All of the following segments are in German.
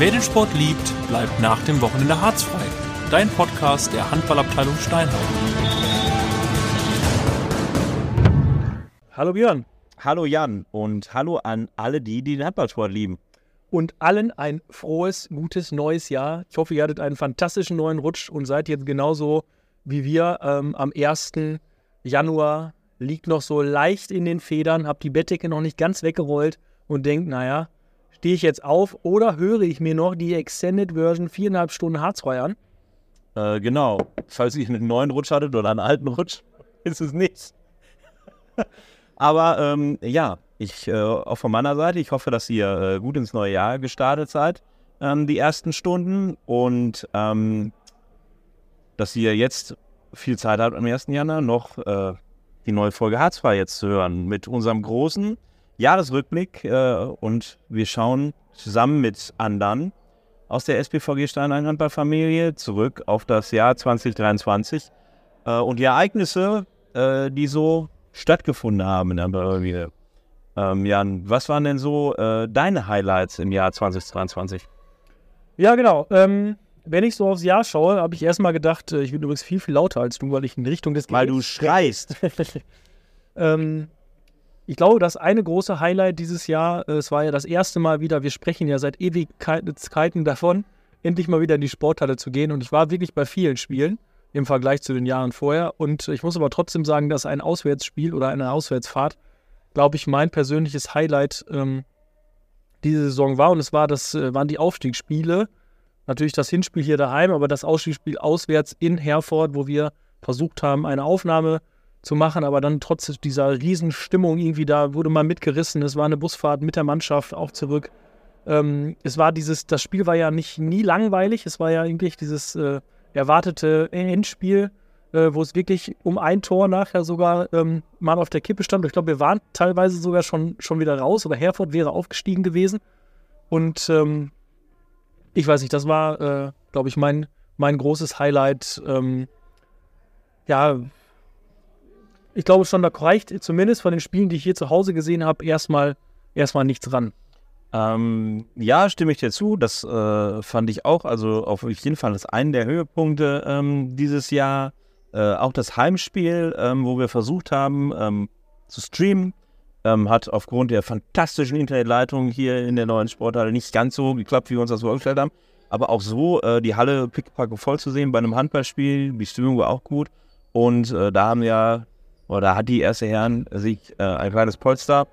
Wer den Sport liebt, bleibt nach dem Wochenende harzfrei. Dein Podcast der Handballabteilung Steinheim. Hallo Björn. Hallo Jan und hallo an alle die, die den Handballsport lieben. Und allen ein frohes, gutes neues Jahr. Ich hoffe, ihr hattet einen fantastischen neuen Rutsch und seid jetzt genauso wie wir ähm, am 1. Januar. Liegt noch so leicht in den Federn, habt die Bettdecke noch nicht ganz weggerollt und denkt, naja, stehe ich jetzt auf oder höre ich mir noch die Extended Version viereinhalb Stunden harzfrei an? Äh, genau. Falls ihr einen neuen Rutsch hattet oder einen alten Rutsch, ist es nichts. Aber ähm, ja, ich äh, auch von meiner Seite, ich hoffe, dass ihr äh, gut ins neue Jahr gestartet seid, ähm, die ersten Stunden und ähm, dass ihr jetzt viel Zeit habt am 1. Januar noch äh, die neue Folge Harzfrei jetzt zu hören mit unserem großen Jahresrückblick äh, und wir schauen zusammen mit anderen aus der SPVG Steinheim Handballfamilie zurück auf das Jahr 2023 äh, und die Ereignisse, äh, die so stattgefunden haben in der Familie. Ähm, Jan, was waren denn so äh, deine Highlights im Jahr 2023? Ja, genau. Ähm, wenn ich so aufs Jahr schaue, habe ich erstmal gedacht, äh, ich bin übrigens viel, viel lauter als du, weil ich in Richtung des Weil du schreist. ähm, ich glaube, das eine große Highlight dieses Jahr, äh, es war ja das erste Mal wieder, wir sprechen ja seit Ewigkeiten davon, endlich mal wieder in die Sporthalle zu gehen. Und ich war wirklich bei vielen Spielen im Vergleich zu den Jahren vorher. Und ich muss aber trotzdem sagen, dass ein Auswärtsspiel oder eine Auswärtsfahrt, glaube ich, mein persönliches Highlight ähm, diese Saison war. Und es war das, äh, waren die Aufstiegsspiele. Natürlich das Hinspiel hier daheim, aber das Ausstiegsspiel auswärts in Herford, wo wir versucht haben, eine Aufnahme zu machen, aber dann trotz dieser Riesenstimmung irgendwie da wurde man mitgerissen. Es war eine Busfahrt mit der Mannschaft auch zurück. Ähm, es war dieses, das Spiel war ja nicht nie langweilig, es war ja eigentlich dieses äh, erwartete Endspiel, äh, wo es wirklich um ein Tor nachher sogar ähm, mal auf der Kippe stand. Ich glaube, wir waren teilweise sogar schon, schon wieder raus oder Herford wäre aufgestiegen gewesen. Und ähm, ich weiß nicht, das war, äh, glaube ich, mein, mein großes Highlight. Ähm, ja, ich glaube schon, da reicht zumindest von den Spielen, die ich hier zu Hause gesehen habe, erstmal, erstmal nichts ran. Ähm, ja, stimme ich dir zu. Das äh, fand ich auch. Also auf jeden Fall das einen der Höhepunkte ähm, dieses Jahr. Äh, auch das Heimspiel, ähm, wo wir versucht haben ähm, zu streamen, ähm, hat aufgrund der fantastischen Internetleitung hier in der neuen Sporthalle nicht ganz so geklappt, wie wir uns das vorgestellt haben. Aber auch so äh, die Halle pickpacke voll zu sehen bei einem Handballspiel. Die Stimmung war auch gut. Und äh, da haben ja oder hat die erste Herren sich äh, ein kleines Polster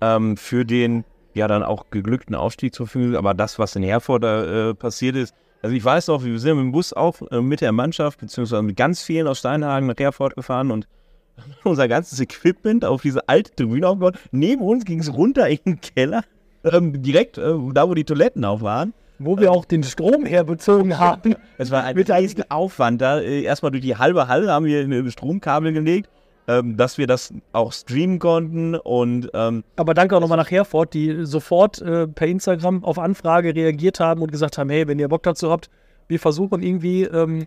ähm, für den ja dann auch geglückten Aufstieg zur Verfügung. Aber das, was in Herford äh, passiert ist, also ich weiß noch, wir sind mit dem Bus auch äh, mit der Mannschaft, beziehungsweise mit ganz vielen aus Steinhagen nach Herford gefahren und unser ganzes Equipment auf diese alte Tribüne aufgebaut. Neben uns ging es runter in den Keller, ähm, direkt äh, da, wo die Toiletten auf waren. Wo wir auch den Strom herbezogen haben. Es war ein riesiger Aufwand da. Äh, erstmal durch die halbe Halle haben wir eine Stromkabel gelegt ähm, dass wir das auch streamen konnten. Und, ähm, Aber danke auch nochmal nach Herford, die sofort äh, per Instagram auf Anfrage reagiert haben und gesagt haben, hey, wenn ihr Bock dazu habt, wir versuchen irgendwie, ähm,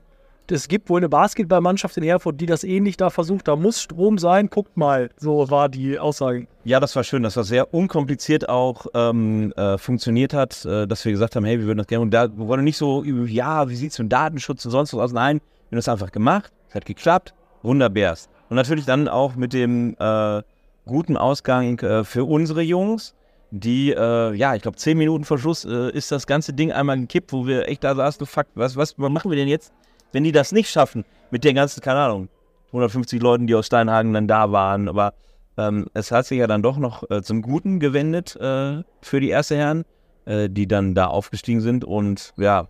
es gibt wohl eine Basketballmannschaft in Herford, die das ähnlich da versucht, da muss Strom sein, guckt mal. So war die Aussage. Ja, das war schön, dass das sehr unkompliziert auch ähm, äh, funktioniert hat, äh, dass wir gesagt haben, hey, wir würden das gerne. Und da wurde nicht so, ja, wie sieht es mit Datenschutz und sonst was aus? Nein, wir haben das einfach gemacht, es hat geklappt, wunderbärst. Und natürlich dann auch mit dem äh, guten Ausgang äh, für unsere Jungs, die, äh, ja, ich glaube, zehn Minuten vor Schluss äh, ist das ganze Ding einmal gekippt, wo wir echt da saßen, fuck, was, was machen wir denn jetzt, wenn die das nicht schaffen mit den ganzen, keine Ahnung, 150 Leuten, die aus Steinhagen dann da waren. Aber ähm, es hat sich ja dann doch noch äh, zum Guten gewendet äh, für die erste Herren, die dann da aufgestiegen sind und ja,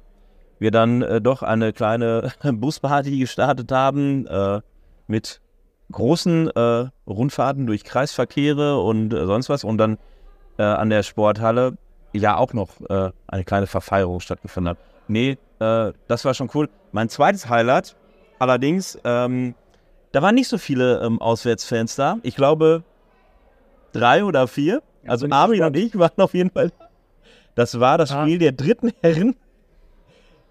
wir dann doch eine kleine Busparty gestartet haben mit großen äh, Rundfahrten durch Kreisverkehre und äh, sonst was und dann äh, an der Sporthalle ja auch noch äh, eine kleine Verfeierung stattgefunden hat. Nee, äh, das war schon cool. Mein zweites Highlight allerdings, ähm, da waren nicht so viele ähm, Auswärtsfans da. Ich glaube drei oder vier. Also Armin und ich waren auf jeden Fall. Das war das ah. Spiel der dritten Herren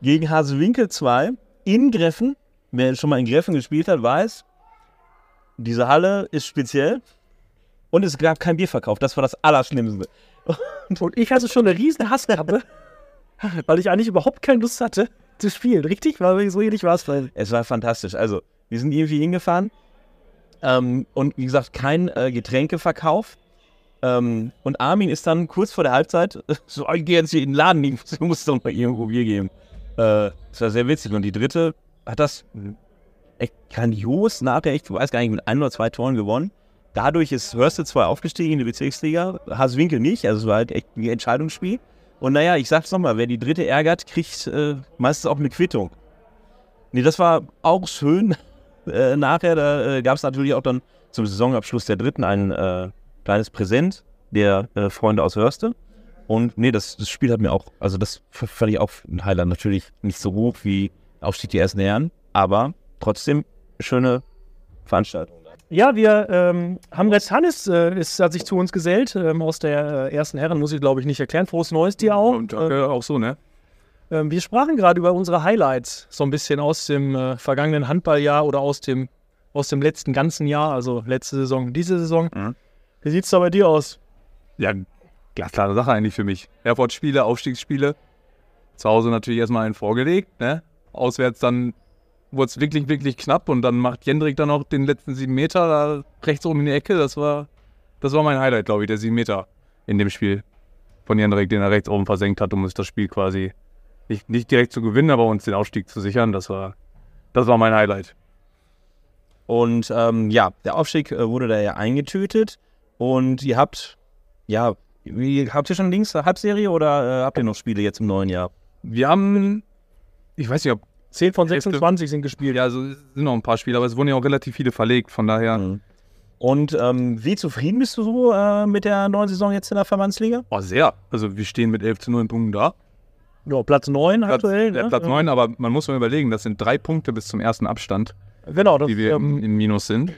gegen Hasewinkel 2 in Greffen. Wer schon mal in Greffen gespielt hat, weiß, diese Halle ist speziell und es gab kein Bierverkauf. Das war das Allerschlimmste. Und ich hatte schon eine riesen Hassgabe, weil ich eigentlich überhaupt keine Lust hatte zu spielen. Richtig? Weil so ähnlich war es vielleicht. Es war fantastisch. Also, wir sind irgendwie hingefahren ähm, und wie gesagt, kein äh, Getränkeverkauf. Ähm, und Armin ist dann kurz vor der Halbzeit so, ich gehe jetzt hier in den Laden, ich muss, muss doch mal irgendwo Bier geben. Äh, das war sehr witzig. Und die dritte hat das echt grandios nachher, ich weiß gar nicht, mit ein oder zwei Toren gewonnen. Dadurch ist Hörste zwar aufgestiegen in die Bezirksliga, Haswinkel nicht, also es war halt echt ein Entscheidungsspiel. Und naja, ich sag's nochmal, wer die dritte ärgert, kriegt äh, meistens auch eine Quittung. Nee, das war auch schön. Äh, nachher, da äh, gab es natürlich auch dann zum Saisonabschluss der dritten ein äh, kleines Präsent der äh, Freunde aus Hörste. Und nee, das, das Spiel hat mir auch, also das fand ich auch ein Highlight. Natürlich nicht so hoch wie Aufstieg der ersten Herren, aber trotzdem schöne Veranstaltung. Ja, wir ähm, haben jetzt Hannes äh, ist, hat sich zu uns gesellt ähm, aus der äh, ersten Herren, muss ich glaube ich nicht erklären. Frohes Neues dir auch. Und äh, auch so, ne? Ähm, wir sprachen gerade über unsere Highlights, so ein bisschen aus dem äh, vergangenen Handballjahr oder aus dem, aus dem letzten ganzen Jahr, also letzte Saison, diese Saison. Mhm. Wie sieht es da bei dir aus? Ja, glasklare Sache eigentlich für mich. Airport-Spiele, Aufstiegsspiele. Zu Hause natürlich erstmal einen vorgelegt, ne? Auswärts dann wurde es wirklich, wirklich knapp und dann macht Jendrik dann auch den letzten sieben Meter da rechts oben in die Ecke. Das war, das war mein Highlight, glaube ich, der sieben Meter in dem Spiel von Jendrik, den er rechts oben versenkt hat, um uns das Spiel quasi nicht, nicht direkt zu gewinnen, aber uns den Aufstieg zu sichern. Das war, das war mein Highlight. Und ähm, ja, der Aufstieg äh, wurde da ja eingetötet. Und ihr habt, ja, wie, habt ihr schon links eine Halbserie oder äh, habt ihr noch Spiele jetzt im neuen Jahr? Wir haben, ich weiß nicht, ob 10 von Hälfte. 26 sind gespielt. Ja, also es sind noch ein paar Spiele, aber es wurden ja auch relativ viele verlegt. Von daher, Mhm. Und ähm, wie zufrieden bist du so äh, mit der neuen Saison jetzt in der Verbandsliga? oh, sehr. Also wir stehen mit 11 zu 9 Punkten da. Ja, Platz 9 Platz, aktuell. äh, ne? Platz 9, aber man muss mal überlegen, das sind drei Punkte bis zum ersten Abstand, Genau, das, die wir im, ähm, im Minus sind.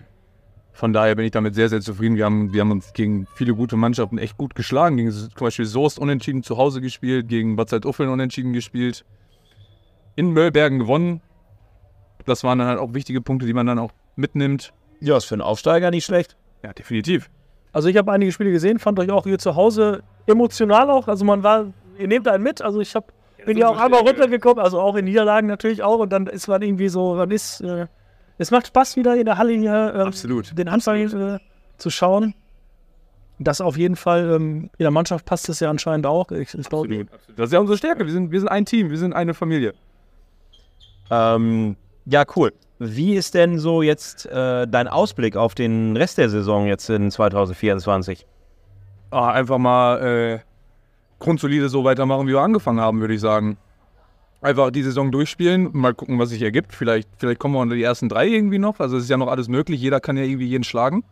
Von daher bin ich damit sehr, sehr zufrieden. Wir haben, wir haben uns gegen viele gute Mannschaften echt gut geschlagen. Gegen zum Beispiel Soest unentschieden zu Hause gespielt, gegen Bad Salzuffeln unentschieden gespielt, in Möllbergen gewonnen. Das waren dann halt auch wichtige Punkte, die man dann auch mitnimmt. Ja, ist für einen Aufsteiger nicht schlecht. Ja, definitiv. also ich habe einige Spiele gesehen, fand euch auch hier zu Hause emotional auch. Also man war, ihr nehmt einen mit. Also ich hab, bin ja auch einmal runtergekommen, also auch in Niederlagen natürlich auch. Und dann ist man irgendwie so, man ist, äh, es macht Spaß wieder in der Halle hier ähm, Absolut. den Anfang äh, zu schauen. Das auf jeden Fall, ähm, in der Mannschaft passt es ja anscheinend auch. Ich, ich glaub, Absolut. Das ist ja unsere Stärke. Wir sind, wir sind ein Team, wir sind eine Familie. Ähm, ja, cool. Wie ist denn so jetzt äh, dein Ausblick auf den Rest der Saison jetzt in 2024? Ah, einfach mal äh, grundsolide so weitermachen, wie wir angefangen haben, würde ich sagen. Einfach die Saison durchspielen, mal gucken, was sich ergibt. Vielleicht, vielleicht kommen wir unter die ersten drei irgendwie noch. Also es ist ja noch alles möglich, jeder kann ja irgendwie jeden schlagen.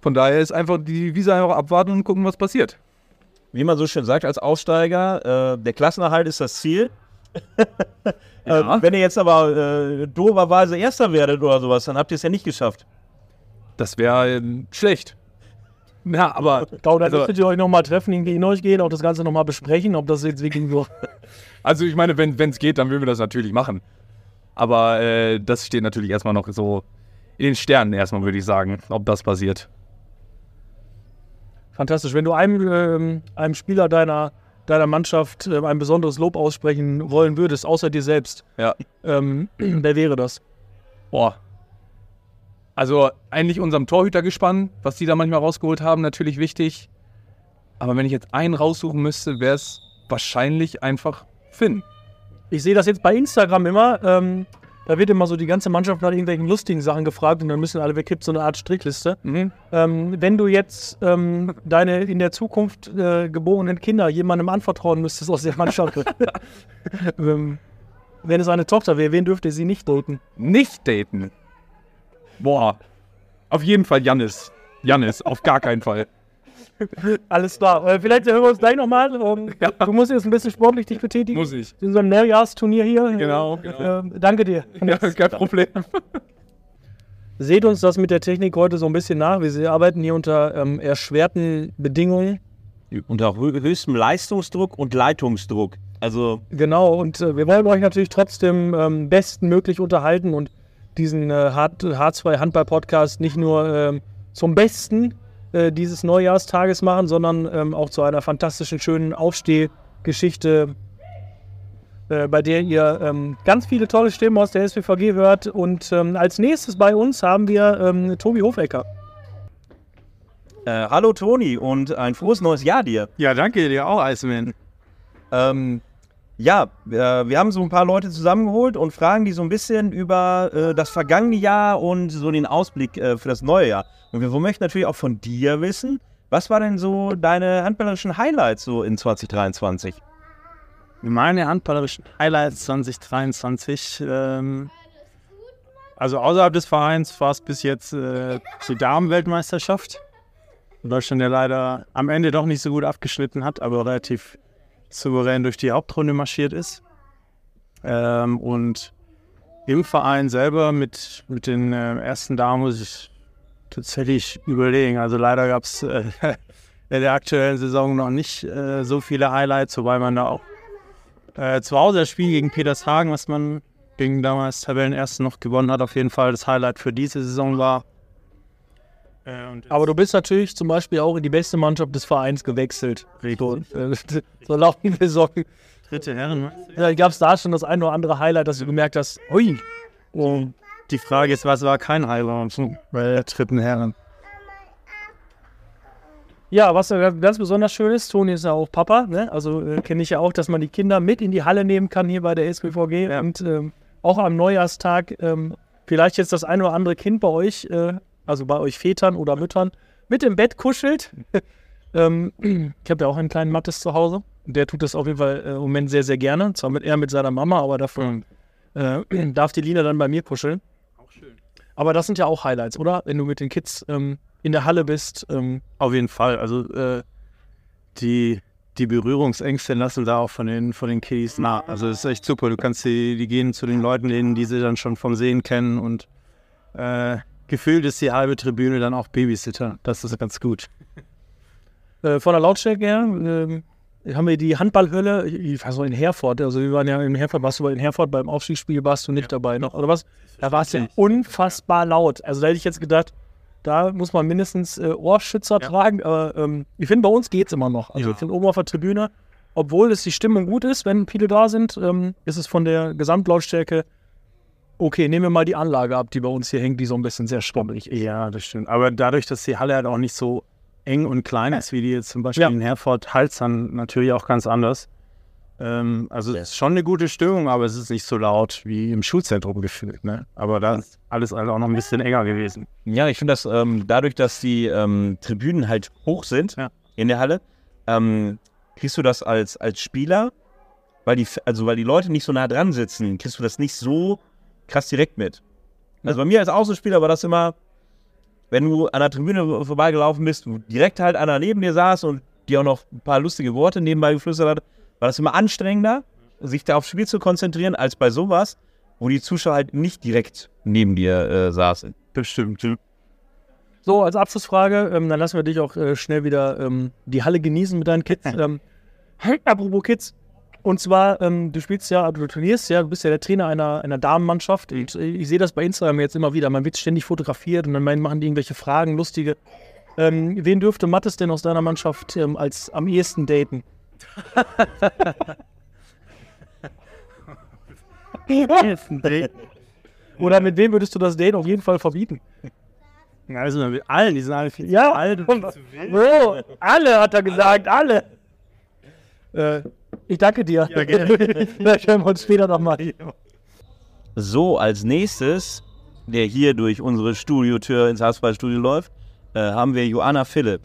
Von daher ist einfach die Wiese einfach abwarten und gucken, was passiert. Wie man so schön sagt als Aufsteiger, äh, der Klassenerhalt ist das Ziel. Ja. Äh, wenn ihr jetzt aber äh, doberweise Erster werdet oder sowas, dann habt ihr es ja nicht geschafft. Das wäre ähm, schlecht. Ja, aber Genau, dann Also- müsstet ihr euch nochmal treffen, in euch gehen, auch das Ganze nochmal besprechen, ob das jetzt wirklich so. Also ich meine, wenn es geht, dann würden wir das natürlich machen. Aber äh, das steht natürlich erstmal noch so in den Sternen erstmal, würde ich sagen, ob das passiert. Fantastisch. Wenn du einem, ähm, einem Spieler deiner, deiner Mannschaft ähm, ein besonderes Lob aussprechen wollen würdest, außer dir selbst, Ja. ähm, wer wäre das? Boah. Also eigentlich unserem Torhütergespann, was die da manchmal rausgeholt haben, natürlich wichtig. Aber wenn ich jetzt einen raussuchen müsste, wäre es wahrscheinlich einfach Finn. Ich sehe das jetzt bei Instagram immer. Ähm, da wird immer so die ganze Mannschaft nach irgendwelchen lustigen Sachen gefragt und dann müssen alle, wer gibt so eine Art Strichliste. Mhm. Ähm, wenn du jetzt ähm, deine in der Zukunft äh, geborenen Kinder jemandem anvertrauen müsstest aus der Mannschaft, ähm, wenn es eine Tochter wäre, wen dürfte sie nicht daten? Nicht daten. Boah. Auf jeden Fall Jannis. Jannis, auf gar keinen Fall. Alles klar. Äh, vielleicht hören wir uns gleich nochmal. Ähm, Ja. Du musst jetzt ein bisschen sportlich dich betätigen. Muss ich. In so einem Neujahrsturnier hier. Genau, genau. Ähm, danke dir. Ja, kein Problem. Seht uns das mit der Technik heute so ein bisschen nach. Wir arbeiten hier unter ähm, erschwerten Bedingungen. Unter hö- höchstem Leistungsdruck und Leitungsdruck. Also, Genau, und äh, wir wollen euch natürlich trotzdem ähm, bestmöglich unterhalten und diesen äh, Hart- H2 Handball-Podcast nicht nur ähm, zum Besten äh, dieses Neujahrstages machen, sondern ähm, auch zu einer fantastischen, schönen Aufstehgeschichte äh, bei der ihr ähm, ganz viele tolle Stimmen aus der SPVG hört. Und ähm, als nächstes bei uns haben wir ähm, Tobi Hofecker. Äh, hallo Toni und ein frohes neues Jahr dir. Ja, danke dir auch, Iceman. Ähm, ja, äh, wir haben so ein paar Leute zusammengeholt und fragen die so ein bisschen über äh, das vergangene Jahr und so den Ausblick äh, für das neue Jahr. Und wir möchten natürlich auch von dir wissen, was war denn so deine handballerischen Highlights so in 2023? Meine handballerischen Highlights 2023. Ähm, also außerhalb des Vereins war es bis jetzt äh, die Damenweltmeisterschaft. Deutschland ja leider am Ende doch nicht so gut abgeschnitten hat, aber relativ souverän durch die Hauptrunde marschiert ist. Ähm, und im Verein selber mit, mit den äh, ersten Damen muss ich tatsächlich überlegen. Also leider gab es äh, in der aktuellen Saison noch nicht äh, so viele Highlights, wobei man da auch äh, zu Hause das Spiel gegen Petershagen, was man gegen damals Tabellenersten noch gewonnen hat, auf jeden Fall das Highlight für diese Saison war. Äh, Aber du bist natürlich zum Beispiel auch in die beste Mannschaft des Vereins gewechselt. So, äh, so laufen wir Socken. Dritte Herren. Ja, Gab es da schon das ein oder andere Highlight, dass du gemerkt hast, ui. Und die Frage ist, was war kein Highlight bei der dritten Herren? Ja, was ganz besonders schön ist, Toni ist ja auch Papa, ne? also äh, kenne ich ja auch, dass man die Kinder mit in die Halle nehmen kann hier bei der SPVG Ja. und ähm, auch am Neujahrstag ähm, vielleicht jetzt das ein oder andere Kind bei euch, äh, also bei euch Vätern oder Müttern, mit im Bett kuschelt. ähm, ich habe ja auch einen kleinen Mattes zu Hause, der tut das auf jeden Fall äh, im Moment sehr, sehr gerne, zwar mit er mit seiner Mama, aber dafür äh, darf die Lina dann bei mir kuscheln. Auch schön. Aber das sind ja auch Highlights, oder? Wenn du mit den Kids ähm, in der Halle bist. Ähm, Auf jeden Fall. Also äh, die, die Berührungsängste lassen da auch von den, von den Kiddies nah. Also es ist echt super. Du kannst die, die gehen zu den Leuten hin, die sie dann schon vom Sehen kennen und äh, gefühlt ist die halbe Tribüne dann auch Babysitter. Das ist ganz gut. Äh, von der Lautstärke her ähm, haben wir die Handballhölle, ich weiß noch in Herford, also wir waren ja in Herford, warst du in Herford beim Aufstiegsspiel, warst du nicht dabei noch, oder was? Da war es ja unfassbar laut. Also da hätte ich jetzt gedacht, da muss man mindestens äh, Ohrschützer tragen, aber ähm, ich finde, bei uns geht es immer noch. Also Ja. ich finde oben auf der Tribüne, obwohl es die Stimmung gut ist, wenn viele da sind, ähm, ist es von der Gesamtlautstärke okay, nehmen wir mal die Anlage ab, die bei uns hier hängt, die so ein bisschen sehr schwammrig ist. Ja, das stimmt. Aber dadurch, dass die Halle halt auch nicht so eng und klein ist, wie die jetzt zum Beispiel Ja. in Herford, halt dann natürlich auch ganz anders. Ähm, also es ist schon eine gute Stimmung, aber es ist nicht so laut wie im Schulzentrum gefühlt. Ne? Aber da ist alles halt auch noch ein bisschen enger gewesen. Ja, ich finde das ähm, dadurch, dass die ähm, Tribünen halt hoch sind Ja. in der Halle, ähm, kriegst du das als, als Spieler, weil die, also weil die Leute nicht so nah dran sitzen, kriegst du das nicht so krass direkt mit. Also bei mir als Außenspieler war das immer, wenn du an der Tribüne vorbeigelaufen bist, wo direkt halt einer neben dir saß und dir auch noch ein paar lustige Worte nebenbei geflüstert hat, war das immer anstrengender, sich da aufs Spiel zu konzentrieren, als bei sowas, wo die Zuschauer halt nicht direkt neben dir äh, saßen. Bestimmt. So, als Abschlussfrage, ähm, dann lassen wir dich auch äh, schnell wieder ähm, die Halle genießen mit deinen Kids. ähm, apropos Kids. Und zwar, ähm, du spielst ja, du turnierst ja, du bist ja der Trainer einer, einer Damenmannschaft. Und äh, ich sehe das bei Instagram jetzt immer wieder. Man wird ständig fotografiert und dann machen die irgendwelche Fragen, lustige. Ähm, wen dürfte Mattes denn aus deiner Mannschaft ähm, als am ehesten daten? Oder mit wem würdest du das Daten auf jeden Fall verbieten? Also mit allen, die sind alle viel Ja, zu alt. und- Oh, alle, hat er gesagt, alle. Äh, ich danke dir. Ja, gerne. Vielleicht hören wir uns später nochmal. So, als nächstes, der hier durch unsere Studiotür ins Hausballstudio läuft, äh, haben wir Joanna Philipp.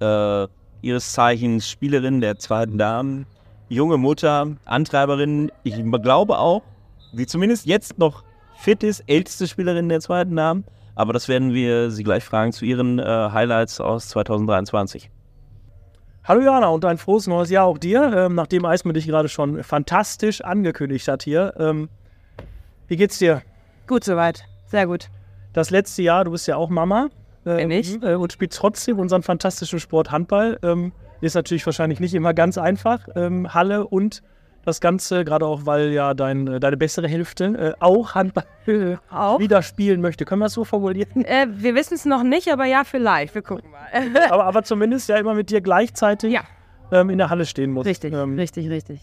Äh, ihres Zeichens Spielerin der zweiten Damen, junge Mutter, Antreiberin. Ich glaube auch, die zumindest jetzt noch fit ist, älteste Spielerin der zweiten Damen. Aber das werden wir sie gleich fragen zu ihren äh, Highlights aus 2023. Hallo Jana und ein frohes neues Jahr auch dir, ähm, nachdem Eismann dich gerade schon fantastisch angekündigt hat hier. Ähm, wie geht's dir? Gut soweit. Sehr gut. Das letzte Jahr, du bist ja auch Mama. äh, Bin ich. Äh, und spielst trotzdem unseren fantastischen Sport Handball. Ähm, ist natürlich wahrscheinlich nicht immer ganz einfach. Ähm, Halle und das Ganze, gerade auch, weil ja dein, äh, deine bessere Hälfte äh, auch Handball Auch? wieder spielen möchte. Können wir das so formulieren? Äh, wir wissen es noch nicht, aber ja, vielleicht. Wir gucken mal. aber, aber zumindest ja immer mit dir gleichzeitig Ja. ähm, in der Halle stehen muss. richtig, Ähm, richtig, richtig.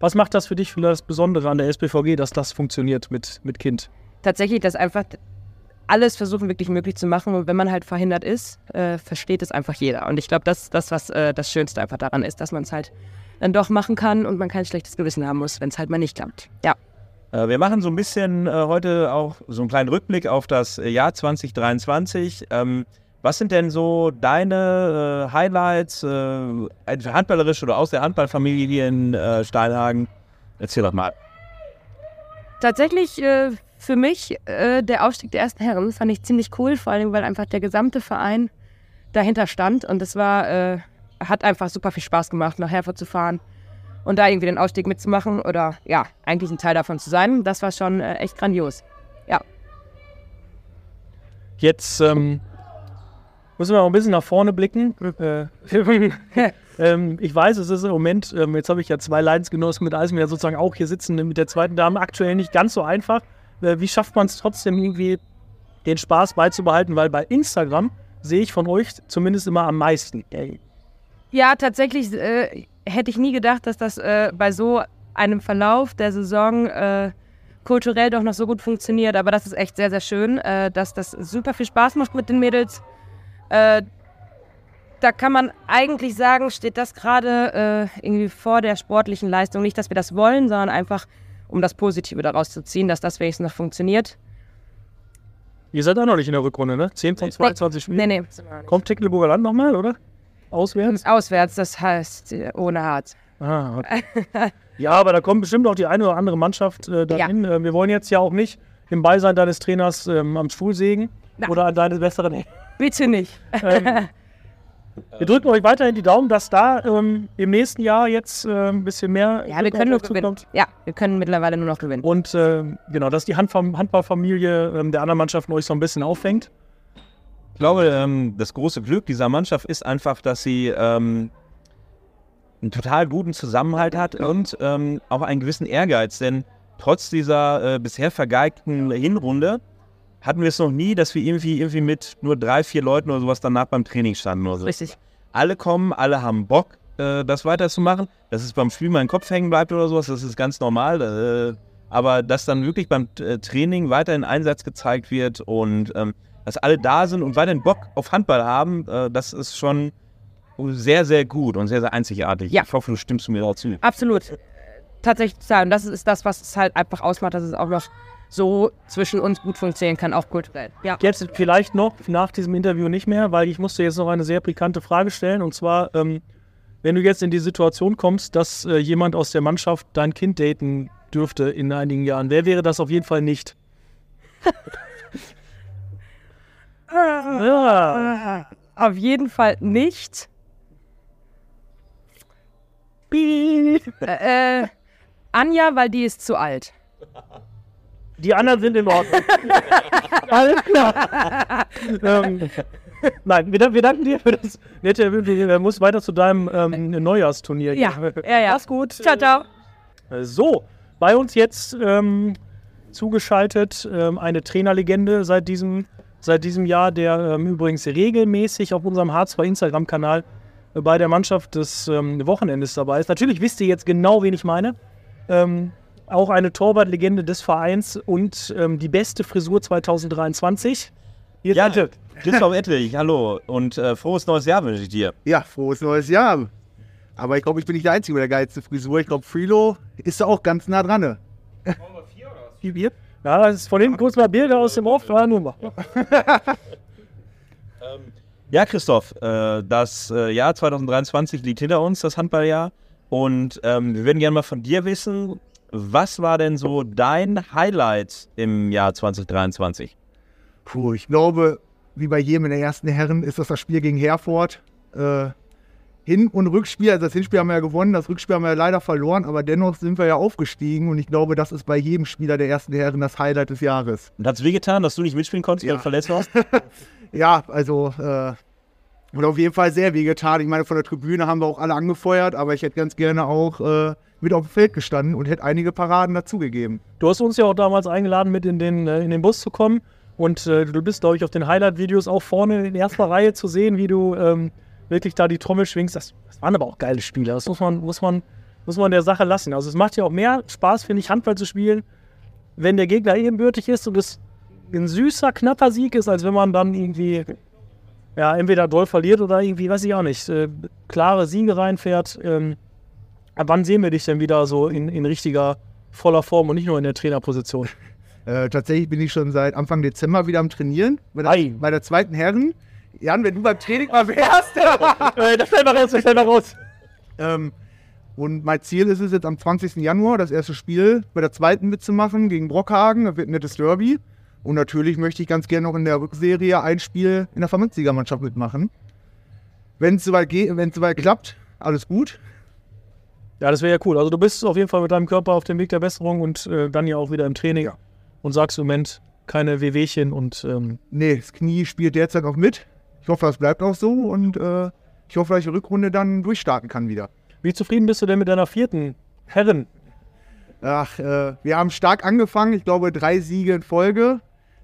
Was macht das für dich für das Besondere an der SPVG, dass das funktioniert mit, mit Kind? Tatsächlich, das einfach alles versuchen wirklich möglich zu machen. Und wenn man halt verhindert ist, äh, versteht es einfach jeder. Und ich glaube, das ist das, was äh, das Schönste einfach daran ist, dass man es halt dann doch machen kann und man kein schlechtes Gewissen haben muss, wenn es halt mal nicht klappt. Ja. Äh, wir machen so ein bisschen äh, heute auch so einen kleinen Rückblick auf das äh, Jahr 2023. Ähm, was sind denn so deine Highlights, äh, handballerisch oder aus der Handballfamilie in äh, Steinhagen? Erzähl doch mal. Tatsächlich für mich der Aufstieg der ersten Herren fand ich ziemlich cool, vor allem weil einfach der gesamte Verein dahinter stand und es war, hat einfach super viel Spaß gemacht, nach Herford zu fahren und da irgendwie den Aufstieg mitzumachen oder ja, eigentlich ein Teil davon zu sein. Das war schon äh, echt grandios. Ja. Jetzt ähm, müssen wir noch ein bisschen nach vorne blicken. Äh, ähm, ich weiß, es ist im Moment, ähm, jetzt habe ich ja zwei Leidensgenossen mit Eismeer sozusagen auch hier sitzen mit der zweiten Dame, aktuell nicht ganz so einfach. Äh, wie schafft man es trotzdem irgendwie, den Spaß beizubehalten? Weil bei Instagram sehe ich von euch zumindest immer am meisten. Ja, tatsächlich äh, hätte ich nie gedacht, dass das äh, bei so einem Verlauf der Saison äh, kulturell doch noch so gut funktioniert. Aber das ist echt sehr, sehr schön, äh, dass das super viel Spaß macht mit den Mädels. Äh, da kann man eigentlich sagen, steht das gerade äh, irgendwie vor der sportlichen Leistung. Nicht, dass wir das wollen, sondern einfach, um das Positive daraus zu ziehen, dass das wenigstens noch funktioniert. Ihr seid auch noch nicht in der Rückrunde, ne? 10 von 22 Spielen. Nee, nee. Kommt Tecklenburger Land nochmal, oder? Auswärts? Auswärts, das heißt äh, ohne Harz. Ah, okay. ja, aber da kommt bestimmt auch die eine oder andere Mannschaft äh, dahin. Äh, wir wollen jetzt ja auch nicht im Beisein deines Trainers ähm, am Stuhl sägen Na. oder an deine besseren Bitte nicht. ähm, Wir drücken euch weiterhin die Daumen, dass da ähm, im nächsten Jahr jetzt äh, ein bisschen mehr Ja, wir können nur gewinnen. kommt. Ja, wir können mittlerweile nur noch gewinnen. Und äh, genau, dass die Handballfamilie ähm, der anderen Mannschaften euch so ein bisschen auffängt. Ich glaube, ähm, das große Glück dieser Mannschaft ist einfach, dass sie ähm, einen total guten Zusammenhalt hat und ähm, auch einen gewissen Ehrgeiz. Denn trotz dieser äh, bisher vergeigten Hinrunde hatten wir es noch nie, dass wir irgendwie, irgendwie mit nur drei, vier Leuten oder sowas danach beim Training standen oder so. Richtig. Alle kommen, alle haben Bock, äh, das weiterzumachen. Dass es beim Spiel mal im Kopf hängen bleibt oder sowas, das ist ganz normal. Äh, aber dass dann wirklich beim Training weiterhin Einsatz gezeigt wird und dass alle da sind und weiterhin Bock auf Handball haben, äh, das ist schon sehr, sehr gut und sehr, sehr einzigartig. Ja. Ich hoffe, du stimmst mir dazu. Absolut. Äh, Tatsächlich. Und das ist das, was es halt einfach ausmacht, dass es auch noch so zwischen uns gut funktionieren kann, auch kulturell. Ja. Jetzt vielleicht noch nach diesem Interview nicht mehr, weil ich musste jetzt noch eine sehr pikante Frage stellen. Und zwar, ähm, wenn du jetzt in die Situation kommst, dass äh, jemand aus der Mannschaft dein Kind daten dürfte in einigen Jahren, wer wäre das auf jeden Fall nicht? Auf jeden Fall nicht. Äh, äh, Anja, weil die ist zu alt. Die anderen sind in Ordnung. Alles klar. ähm, nein, wir, wir danken dir für das nette. Du musst weiter zu deinem ähm, Neujahrsturnier. Ja, ja, ja. Mach's gut. Ciao, ciao. So, bei uns jetzt ähm, zugeschaltet ähm, eine Trainerlegende seit diesem, seit diesem Jahr, der ähm, übrigens regelmäßig auf unserem H2 Instagram-Kanal äh, bei der Mannschaft des ähm, Wochenendes dabei ist. Natürlich wisst ihr jetzt genau, wen ich meine. Ähm, auch eine Torwartlegende des Vereins und ähm, die beste Frisur 2023. Hier Ja, ist Antje. Christoph Ettlich, hallo und äh, frohes neues Jahr wünsche ich dir. Ja, frohes neues Jahr. Aber ich glaube, ich bin nicht der Einzige mit der geilsten Frisur. Ich glaube, Frilo ist da auch ganz nah dran. ne? Wie wir? Ja, das ist von hinten kurz mal Bilder aus dem Off. Ja, nur mal. Ja, Christoph, äh, das äh, Jahr 2023 liegt hinter uns, das Handballjahr. Und ähm, wir würden gerne mal von dir wissen, was war denn so dein Highlight im Jahr 2023? Puh, ich glaube, wie bei jedem in der ersten Herren ist das das Spiel gegen Herford. Äh, Hin- und Rückspiel, also das Hinspiel haben wir ja gewonnen, das Rückspiel haben wir ja leider verloren, aber dennoch sind wir ja aufgestiegen und ich glaube, das ist bei jedem Spieler der ersten Herren das Highlight des Jahres. Und hat es wehgetan, dass du nicht mitspielen konntest, weil Ja. du verletzt warst? Ja, also äh, hat auf jeden Fall sehr wehgetan. Ich meine, von der Tribüne haben wir auch alle angefeuert, aber ich hätte ganz gerne auch äh, mit auf dem Feld gestanden und hätte einige Paraden dazugegeben. Du hast uns ja auch damals eingeladen, mit in den, äh, in den Bus zu kommen. Und äh, du bist, glaube ich, auf den Highlight-Videos auch vorne in erster Reihe zu sehen, wie du ähm, wirklich da die Trommel schwingst. Das, das waren aber auch geile Spiele. Das muss man, muss man muss man der Sache lassen. Also es macht ja auch mehr Spaß, finde ich, Handball zu spielen, wenn der Gegner ebenbürtig ist und es ein süßer, knapper Sieg ist, als wenn man dann irgendwie ja, entweder doll verliert oder irgendwie, weiß ich auch nicht, äh, klare Siege reinfährt. Ähm, wann sehen wir dich denn wieder so in, in richtiger, voller Form und nicht nur in der Trainerposition? Äh, tatsächlich bin ich schon seit Anfang Dezember wieder am Trainieren. Bei der, Ei. bei der zweiten Herren. Jan, wenn du beim Training mal wärst. äh, das stell mal raus, das stell mal raus. ähm, und mein Ziel ist es jetzt am 20. Januar, das erste Spiel bei der zweiten mitzumachen gegen Brockhagen. Das wird ein nettes Derby. Und natürlich möchte ich ganz gerne noch in der Rückserie ein Spiel in der Verbandsligamannschaft mitmachen. Wenn es soweit, geht- soweit klappt, alles gut. Ja, das wäre ja cool. Also du bist auf jeden Fall mit deinem Körper auf dem Weg der Besserung und äh, dann ja auch wieder im Training Ja. und sagst im Moment keine Wehwehchen und ähm, Nee, das Knie spielt derzeit noch mit. Ich hoffe, das bleibt auch so und äh, ich hoffe, dass ich die Rückrunde dann durchstarten kann wieder. wie zufrieden bist du denn mit deiner vierten Herren? Ach, äh, wir haben stark angefangen. Ich glaube, drei Siege in Folge.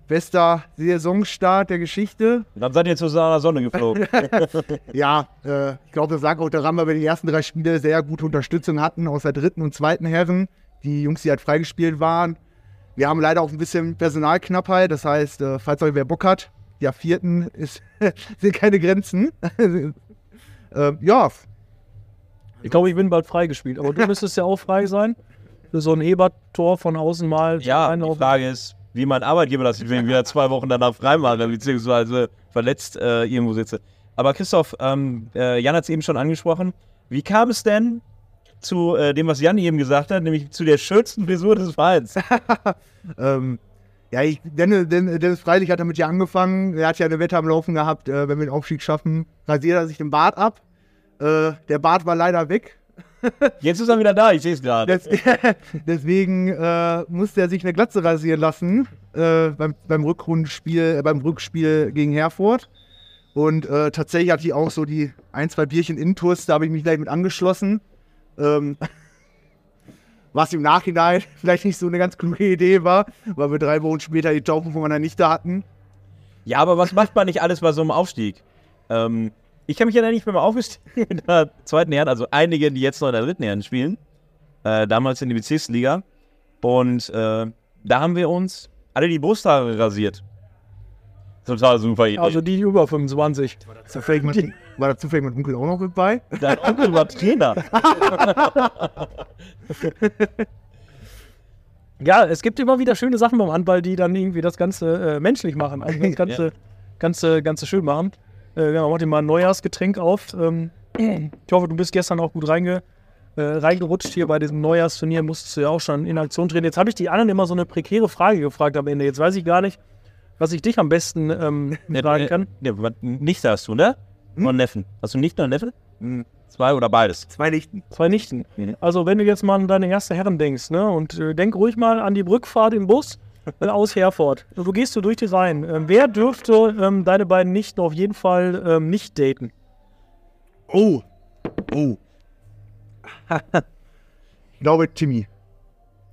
Bester Saisonstart der Geschichte. Dann seid ihr zu seiner Sonne geflogen. Ja, äh, ich glaube, das lag auch daran, weil wir die ersten drei Spiele sehr gute Unterstützung hatten aus der dritten und zweiten Herren. Die Jungs, die halt freigespielt waren. Wir haben leider auch ein bisschen Personalknappheit. Das heißt, äh, falls euch wer Bock hat, der vierten ist, sind keine Grenzen. äh, ja, Ich glaube, ich bin bald freigespielt, aber du müsstest ja auch frei sein. Für so ein Ebertor von außen mal ja, die. Frage ist, wie mein Arbeitgeber das sieht, wenn ich wieder zwei Wochen danach freimache, beziehungsweise verletzt äh, irgendwo sitze. Aber Christoph, ähm, äh, Jan hat es eben schon angesprochen. Wie kam es denn zu äh, dem, was Jan eben gesagt hat, nämlich zu der schönsten Frisur des Vereins? Ähm, ja, ich, Dennis, Freilich hat damit ja angefangen. Er hat ja eine Wette am Laufen gehabt, äh, wenn wir den Aufstieg schaffen, rasiert er sich den Bart ab. Äh, der Bart war leider weg. Jetzt ist er wieder da, ich sehe es gerade. Des, deswegen äh, musste er sich eine Glatze rasieren lassen äh, beim, beim Rückrundenspiel, äh, beim Rückspiel gegen Herford. Und äh, tatsächlich hatte ich auch so die ein, zwei Bierchen Intus, da habe ich mich gleich mit angeschlossen. Ähm, was im Nachhinein vielleicht nicht so eine ganz kluge Idee war, weil wir drei Wochen später die Taufen von meiner Nichte hatten. Ja, aber was macht man nicht alles bei so einem Aufstieg? Ähm, ich kann mich ja nicht mehr aufgestiegen in der zweiten Herren, also einige, die jetzt noch in der dritten Herren spielen. Äh, damals in die Bezirksliga. Und äh, da haben wir uns alle die Brusthaare rasiert. Total super Idee. Also die über 25. Zufällig mit, war da zufällig mein Onkel auch noch mit bei? Dein Onkel war Trainer. Ja, es gibt immer wieder schöne Sachen beim Handball, die dann irgendwie das Ganze äh, menschlich machen. Also das Ganze, Ganze, Ganze schön machen. Äh, ja, mach dir mal ein Neujahrsgetränk auf. Ähm, ich hoffe, du bist gestern auch gut reinge, äh, reingerutscht hier bei diesem Neujahrsturnier. Musstest du ja auch schon in Aktion treten. Jetzt habe ich die anderen immer so eine prekäre Frage gefragt am Ende. Jetzt weiß ich gar nicht, was ich dich am besten ähm, fragen kann. Ja, was- Nichte hast du, ne? Nur einen Neffen. Hast du nicht nur einen Neffen? Hm, Zwei oder beides? zwei Nichten. Zwei Nichten. Mhm. Also wenn du jetzt mal an deine erste Herren denkst, ne, und äh, denk ruhig mal an die Rückfahrt im Bus aus Herford. Wo gehst du durch die Reihen? Ähm, wer dürfte ähm, deine beiden Nichten auf jeden Fall ähm, nicht daten? Oh. Oh. ich glaube, Timmy.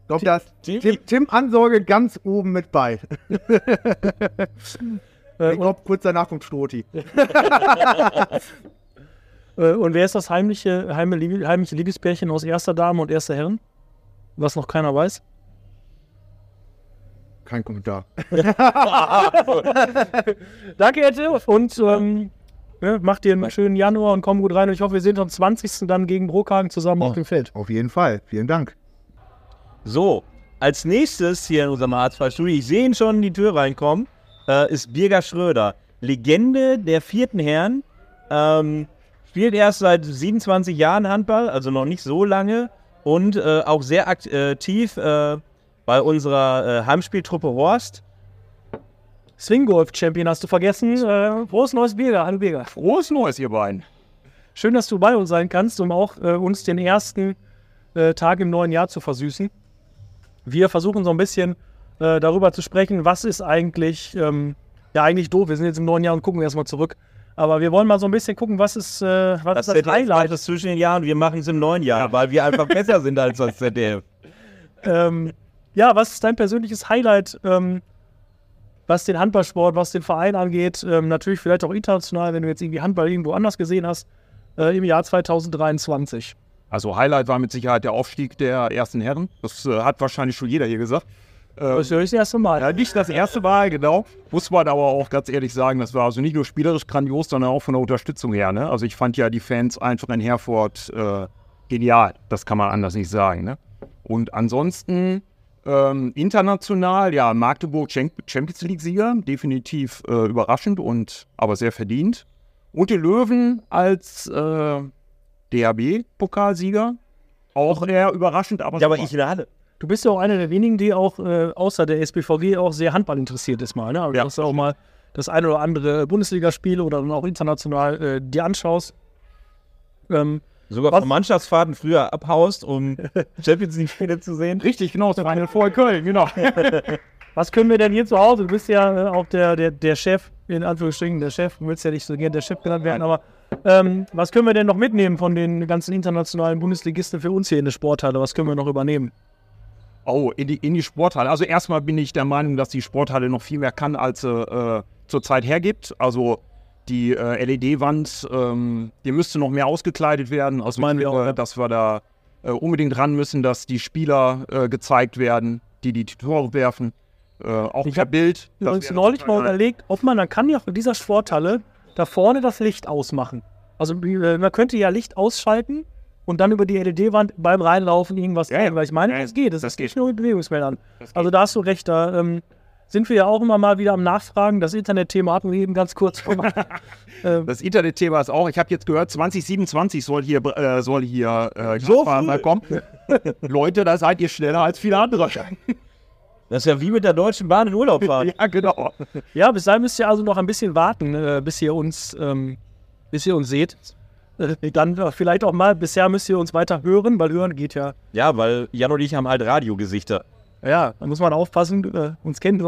Ich glaube? Tim, Tim Ansorge ganz oben mit bei. Äh, glaube, kurz danach kommt Stroti. äh, und wer ist das heimliche, heimliche, heimliche Liebespärchen aus erster Dame und erster Herren? Was noch keiner weiß. Kein Kommentar. Danke, Ette. Und ähm, ne, mach dir einen schönen Januar und komm gut rein. Und ich hoffe, wir sehen uns am 20. dann gegen Brockhagen zusammen auf dem Feld. Auf jeden Fall. Vielen Dank. So, als nächstes hier in unserem H2-Studio, ich sehe ihn schon in die Tür reinkommen, äh, ist Birger Schröder. Legende der vierten Herren. Ähm, spielt erst seit 27 Jahren Handball, also noch nicht so lange. Und äh, auch sehr aktiv äh, bei unserer äh, Heimspieltruppe Horst. Swing-Golf-Champion hast du vergessen. Äh, frohes neues Birger. Hallo Birger. Frohes Neues, ihr beiden. Schön, dass du bei uns sein kannst, um auch äh, uns den ersten äh, Tag im neuen Jahr zu versüßen. Wir versuchen so ein bisschen äh, darüber zu sprechen, was ist eigentlich, ähm, ja eigentlich doof, wir sind jetzt im neuen Jahr und gucken erstmal zurück. Aber wir wollen mal so ein bisschen gucken, was ist, äh, was Das ist das Highlight? es zwischen den Jahren, wir machen es im neuen Jahr, weil wir einfach besser sind als das ZDF. Ähm, ja, was ist dein persönliches Highlight, ähm, was den Handballsport, was den Verein angeht? Ähm, natürlich vielleicht auch international, wenn du jetzt irgendwie Handball irgendwo anders gesehen hast, äh, im Jahr 2023. Also Highlight war mit Sicherheit der Aufstieg der ersten Herren. Das äh, hat wahrscheinlich schon jeder hier gesagt. Das höre ich das erste Mal. Ja, nicht das erste Mal, genau. Muss man aber auch ganz ehrlich sagen, das war also nicht nur spielerisch grandios, sondern auch von der Unterstützung her. Ne? Also ich fand ja die Fans einfach in Herford äh, genial. Das kann man anders nicht sagen. Ne? Und ansonsten ähm, international, ja, Magdeburg Champ- Champions League-Sieger, definitiv äh, überraschend und aber sehr verdient. Und die Löwen als äh, DHB-Pokalsieger, auch eher überraschend, aber Ja, aber ich in der Halle. Du bist ja auch einer der wenigen, die auch äh, außer der SBVG auch sehr Handball interessiert ist mal. Ne? Also Ja. dass du auch mal das eine oder andere Bundesligaspiel oder dann auch international äh, dir anschaust. Ähm, Sogar Was? von Mannschaftsfahrten früher abhaust, um Champions League-Spiele zu sehen. Richtig, genau, das Final Four in Köln, genau. was können wir denn hier zu Hause? Du bist ja äh, auch der, der, der Chef, in Anführungsstrichen der Chef. Du willst ja nicht so gerne der Chef genannt werden, aber ähm, was können wir denn noch mitnehmen von den ganzen internationalen Bundesligisten für uns hier in der Sporthalle? Was können wir noch übernehmen? Oh, in die, in die Sporthalle. Also erstmal bin ich der Meinung, dass die Sporthalle noch viel mehr kann, als sie äh, zurzeit hergibt. Also die äh, LED-Wand, ähm, die müsste noch mehr ausgekleidet werden. Also meinen wir ich auch, ja. dass wir da äh, unbedingt ran müssen, dass die Spieler äh, gezeigt werden, die die Tore werfen. Äh, auch Ich per Bild. Übrigens wäre neulich mal überlegt, ob man, dann kann ja von dieser Sporthalle da vorne das Licht ausmachen. Also äh, man könnte ja Licht ausschalten und dann über die LED-Wand beim Reinlaufen irgendwas Ja, ja. weil ich meine, Ja, das geht. Das, Das geht. nicht nur mit Bewegungsmeldern. Also da hast du recht, da ähm, sind wir ja auch immer mal wieder am Nachfragen. Das Internetthema hatten wir eben ganz kurz ähm, Das Internetthema ist auch, ich habe jetzt gehört, 2027 soll hier, äh, soll hier äh, So früh? kommen. Leute, da seid ihr schneller als viele andere. Das ist ja wie mit der Deutschen Bahn in Urlaub fahren. ja, genau. ja, bis dahin müsst ihr also noch ein bisschen warten, äh, bis ihr uns, ähm, bis ihr uns seht. Äh, dann vielleicht auch mal, bisher müsst ihr uns weiter hören, weil hören geht ja Ja, weil Jan und ich haben halt Radiogesichter. Ja, da muss man aufpassen, äh, uns kennen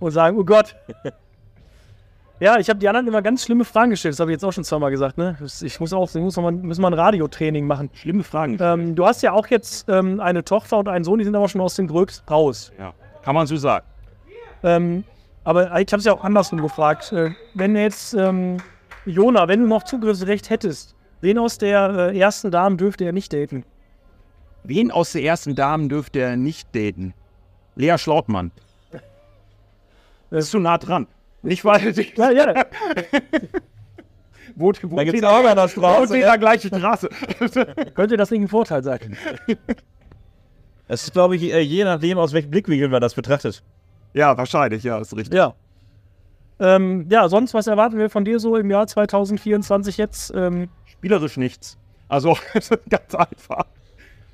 und sagen, oh Gott. Ja, ich habe die anderen immer ganz schlimme Fragen gestellt. Das habe ich jetzt auch schon zweimal gesagt. Ne? Ich muss auch, ich muss noch mal, müssen wir ein Radiotraining machen. Schlimme Fragen. Ähm, du hast ja auch jetzt ähm, eine Tochter und einen Sohn, die sind aber schon aus dem Gröbst raus. Ja, kann man so sagen. Ähm, aber ich habe es ja auch andersrum gefragt. Äh, wenn jetzt, ähm, Jona, wenn du noch Zugriffsrecht hättest, wen aus der äh, ersten Dame dürfte er nicht daten? Wen aus der ersten Damen dürfte er nicht daten? Lea Schlautmann. Das ist zu nah dran. Nicht weil Ja, ja, wohnt, wohnt Da gibt's sie auch einer wohnt Straße. sie in der gleichen Straße. könnte das nicht ein Vorteil sein? Das ist, glaube ich, äh, je nachdem, aus welchem Blickwinkel man das betrachtet. ja, wahrscheinlich, ja, ist richtig. Ja. Ähm, ja, sonst, was erwarten wir von dir so im Jahr 2024 jetzt? Ähm, Spielerisch nichts. Also ganz einfach.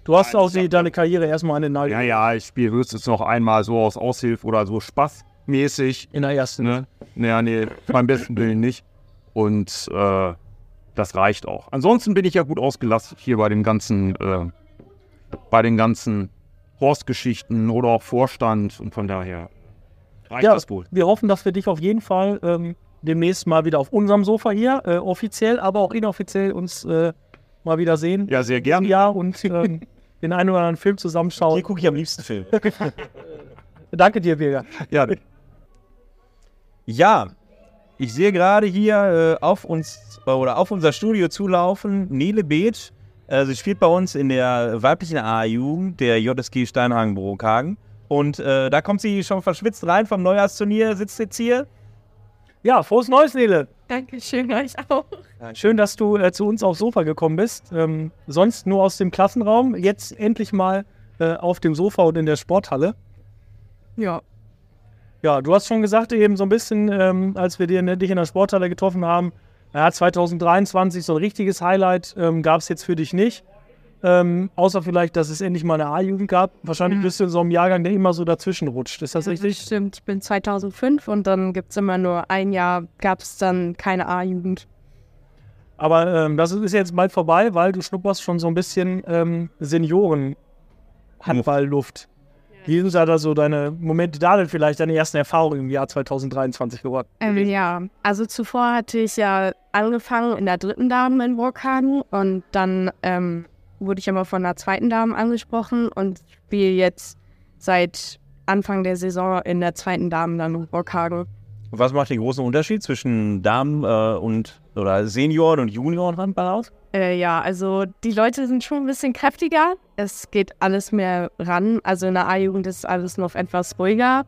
du hast Nein, auch die, deine Karriere erstmal an den Nagel Ja, ja, ich spiele höchstens noch einmal so aus Aushilfe oder so spaßmäßig. in der ersten. Ne? Naja, nee, beim besten Willen nicht. Und äh, das reicht auch. Ansonsten bin ich ja gut ausgelastet hier bei dem ganzen, äh, bei den ganzen Horstgeschichten oder auch Vorstand und von daher reicht Ja, das wohl. wir hoffen, dass wir dich auf jeden Fall ähm, demnächst mal wieder auf unserem Sofa hier, äh, offiziell, aber auch inoffiziell uns äh, mal wieder sehen. Ja, sehr gerne. Ja, und ähm, den einen oder anderen Film zusammenschauen. Hier gucke ich am liebsten Film. Danke dir, Birger. Ja, Ja, ich sehe gerade hier äh, auf uns oder auf unser Studio zulaufen Nele Beeth. Äh, sie spielt bei uns in der weiblichen A-Jugend der JSG Steinhagen-Brokhagen. Und äh, da kommt sie schon verschwitzt rein vom Neujahrsturnier, sitzt jetzt hier. Ja, frohes Neues, Nele. Dankeschön, euch auch. Schön, dass du äh, zu uns aufs Sofa gekommen bist. Ähm, sonst nur aus dem Klassenraum. Jetzt endlich mal äh, auf dem Sofa und in der Sporthalle. Ja. Ja, du hast schon gesagt, eben so ein bisschen, ähm, als wir dir, ne, dich in der Sporthalle getroffen haben, ja, 2023 so ein richtiges Highlight ähm, gab es jetzt für dich nicht. Ähm, außer vielleicht, dass es endlich mal eine A-Jugend gab. Wahrscheinlich bist du in so einem Jahrgang, der immer so dazwischen rutscht. Ist das Ja, richtig? stimmt. Ich bin 2005 und dann gibt es immer nur ein Jahr, gab es dann keine A-Jugend. Aber ähm, das ist jetzt bald vorbei, weil du schnupperst schon so ein bisschen ähm, Senioren-Handball-Luft. Wie sind da so deine Momente da denn vielleicht deine ersten Erfahrungen im Jahr 2023 geworden? Ähm, ja, also zuvor hatte ich ja angefangen in der dritten Dame in Burghagen und dann ähm, wurde ich immer von der zweiten Dame angesprochen und spiele jetzt seit Anfang der Saison in der zweiten Dame dann in Burghagen. Was macht den großen Unterschied zwischen Damen äh, und oder Senioren und Junioren Handball aus? Äh, ja, also die Leute sind schon ein bisschen kräftiger. Es geht alles mehr ran. Also in der A-Jugend ist alles noch etwas ruhiger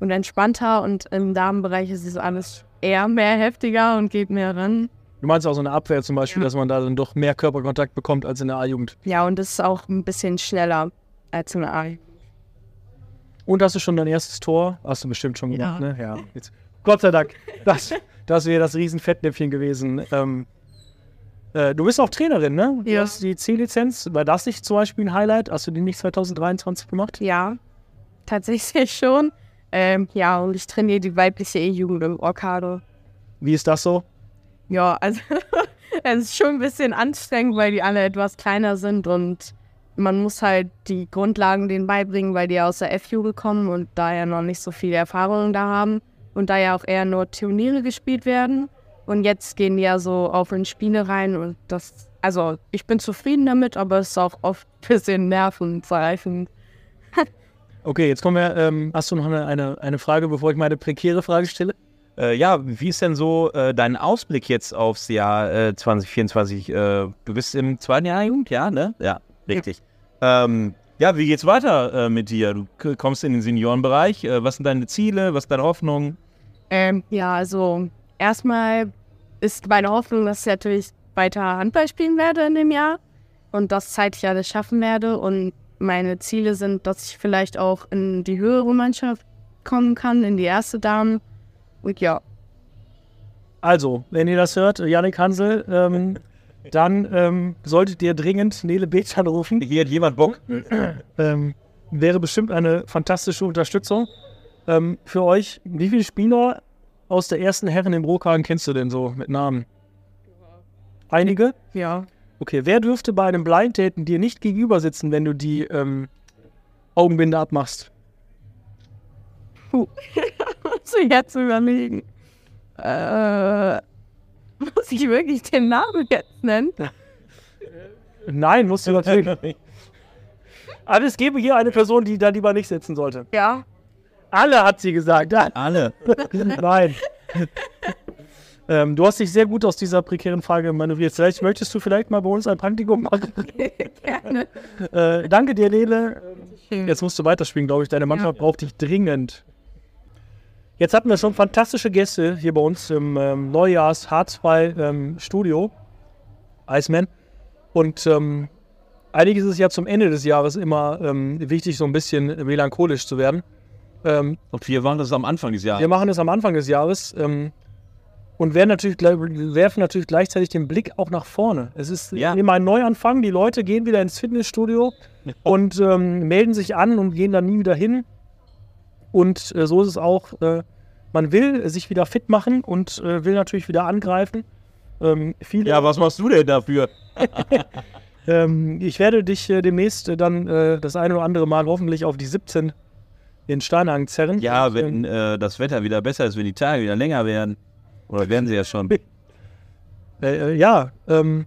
und entspannter und im Damenbereich ist es alles eher mehr heftiger und geht mehr ran. Du meinst auch so eine Abwehr zum Beispiel, Ja. dass man da dann doch mehr Körperkontakt bekommt als in der A-Jugend. Ja, und es ist auch ein bisschen schneller als in der A-Jugend. Und hast du schon dein erstes Tor? Hast du bestimmt schon gemacht, Ja. ne? Ja. Jetzt. Gott sei Dank. Das, das wäre das riesen Fettnäpfchen gewesen. Ähm, äh, du bist auch Trainerin, ne? Du Ja. hast die C-Lizenz. War das nicht zum Beispiel ein Highlight? Hast du die nicht 2023 gemacht? Ja, tatsächlich schon. Ähm, ja, und ich trainiere die weibliche E-Jugend im Orkado. Wie ist das so? Ja, also es ist schon ein bisschen anstrengend, weil die alle etwas kleiner sind und man muss halt die Grundlagen denen beibringen, weil die aus der F-Jugend kommen und da ja noch nicht so viele Erfahrungen da haben und da ja auch eher nur Turniere gespielt werden. Und jetzt gehen die ja so auf in Spiele rein und das, also ich bin zufrieden damit, aber es ist auch oft ein bisschen nervenzerreifend. Okay, jetzt kommen wir. Ähm, hast du noch eine, eine, eine Frage, bevor ich meine prekäre Frage stelle? Äh, ja, wie ist denn so äh, dein Ausblick jetzt aufs Jahr äh, 2024? Äh, du bist im zweiten Jahr Jugend, ja, ne? Ja, richtig. Ähm, ja, wie geht's weiter äh, mit dir? Du kommst in den Seniorenbereich. Äh, was sind deine Ziele? Was ist deine Hoffnung? Ähm, ja, also erstmal ist meine Hoffnung, dass ich natürlich weiter Handball spielen werde in dem Jahr und das zeitlich alles schaffen werde. Und meine Ziele sind, dass ich vielleicht auch in die höhere Mannschaft kommen kann, in die erste Dame. Und ja, Also, wenn ihr das hört, Janik Hansel, ähm, dann ähm, solltet ihr dringend Nele Beetz anrufen. Hier hat jemand Bock. Ähm, wäre bestimmt eine fantastische Unterstützung ähm, für euch. Wie viele Spieler aus der ersten Herren im Brokagen kennst du denn so mit Namen? Einige? ja. Okay, wer dürfte bei einem Blind Daten dir nicht gegenüber sitzen, wenn du die ähm, Augenbinde abmachst? Muss ich jetzt überlegen. Äh, muss ich wirklich den Namen jetzt nennen? Nein, musst du natürlich. Aber es gäbe hier eine Person, die da lieber nicht sitzen sollte. Ja. Alle hat sie gesagt. Ja, Alle. Nein. ähm, du hast dich sehr gut aus dieser prekären Frage manövriert. Vielleicht möchtest du vielleicht mal bei uns ein Praktikum machen. Gerne. Äh, danke dir, Nele. Jetzt musst du weiterspielen, glaube ich. Deine Mannschaft braucht dich dringend. Jetzt hatten wir schon fantastische Gäste hier bei uns im ähm, Neujahrs H2 ähm, Studio. Iceman. Und ähm, eigentlich ist es ja zum Ende des Jahres immer ähm, wichtig, so ein bisschen melancholisch zu werden. Ähm, Und wir waren das am Anfang dieses Jahres. wir machen es am Anfang des Jahres ähm, und natürlich, werfen natürlich gleichzeitig den Blick auch nach vorne. Es ist Ja. immer ein Neuanfang. Die Leute gehen wieder ins Fitnessstudio und melden sich an und gehen dann nie wieder hin. Und äh, so ist es auch. Äh, man will sich wieder fit machen und äh, will natürlich wieder angreifen. Ähm, Ja, was machst du denn dafür? ähm, ich werde dich äh, demnächst äh, dann äh, das eine oder andere Mal hoffentlich auf die 17 in Steinhagen zerren. Ja, ähm, wenn äh, das Wetter wieder besser ist, wenn die Tage wieder länger werden. Oder werden sie ja schon. Ja, ähm,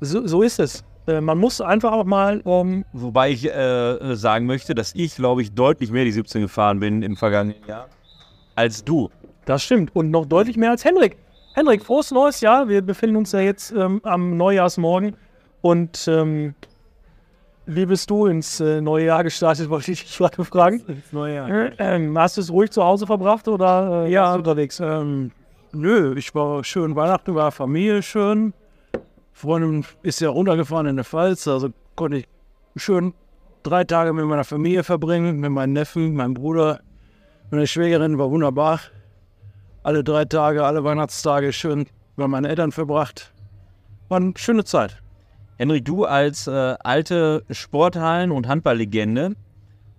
so, so ist es. Äh, man muss einfach auch mal, ähm, Wobei ich äh, sagen möchte, dass ich, glaube ich, deutlich mehr die 17 gefahren bin im vergangenen Jahr als du. das stimmt, und noch deutlich mehr als Henrik. Henrik, frohes neues Jahr. Wir befinden uns ja jetzt ähm, am Neujahrsmorgen. Und ähm, wie bist du ins äh, neue Jahr gestartet, wollte ich dich gerade fragen. Ins neue Jahr. Äh, ähm, hast du es ruhig zu Hause verbracht oder äh, Ja. warst du unterwegs? Ähm, nö, ich war schön Weihnachten, war Familie schön. Freundin ist ja runtergefahren in der Pfalz, also konnte ich schön drei Tage mit meiner Familie verbringen, mit meinen Neffen, meinem Bruder, meine Schwägerin, war wunderbar. Alle drei Tage, alle Weihnachtstage schön bei meinen Eltern verbracht. War eine schöne Zeit. Henrik, du als äh, alte Sporthallen- und Handballlegende,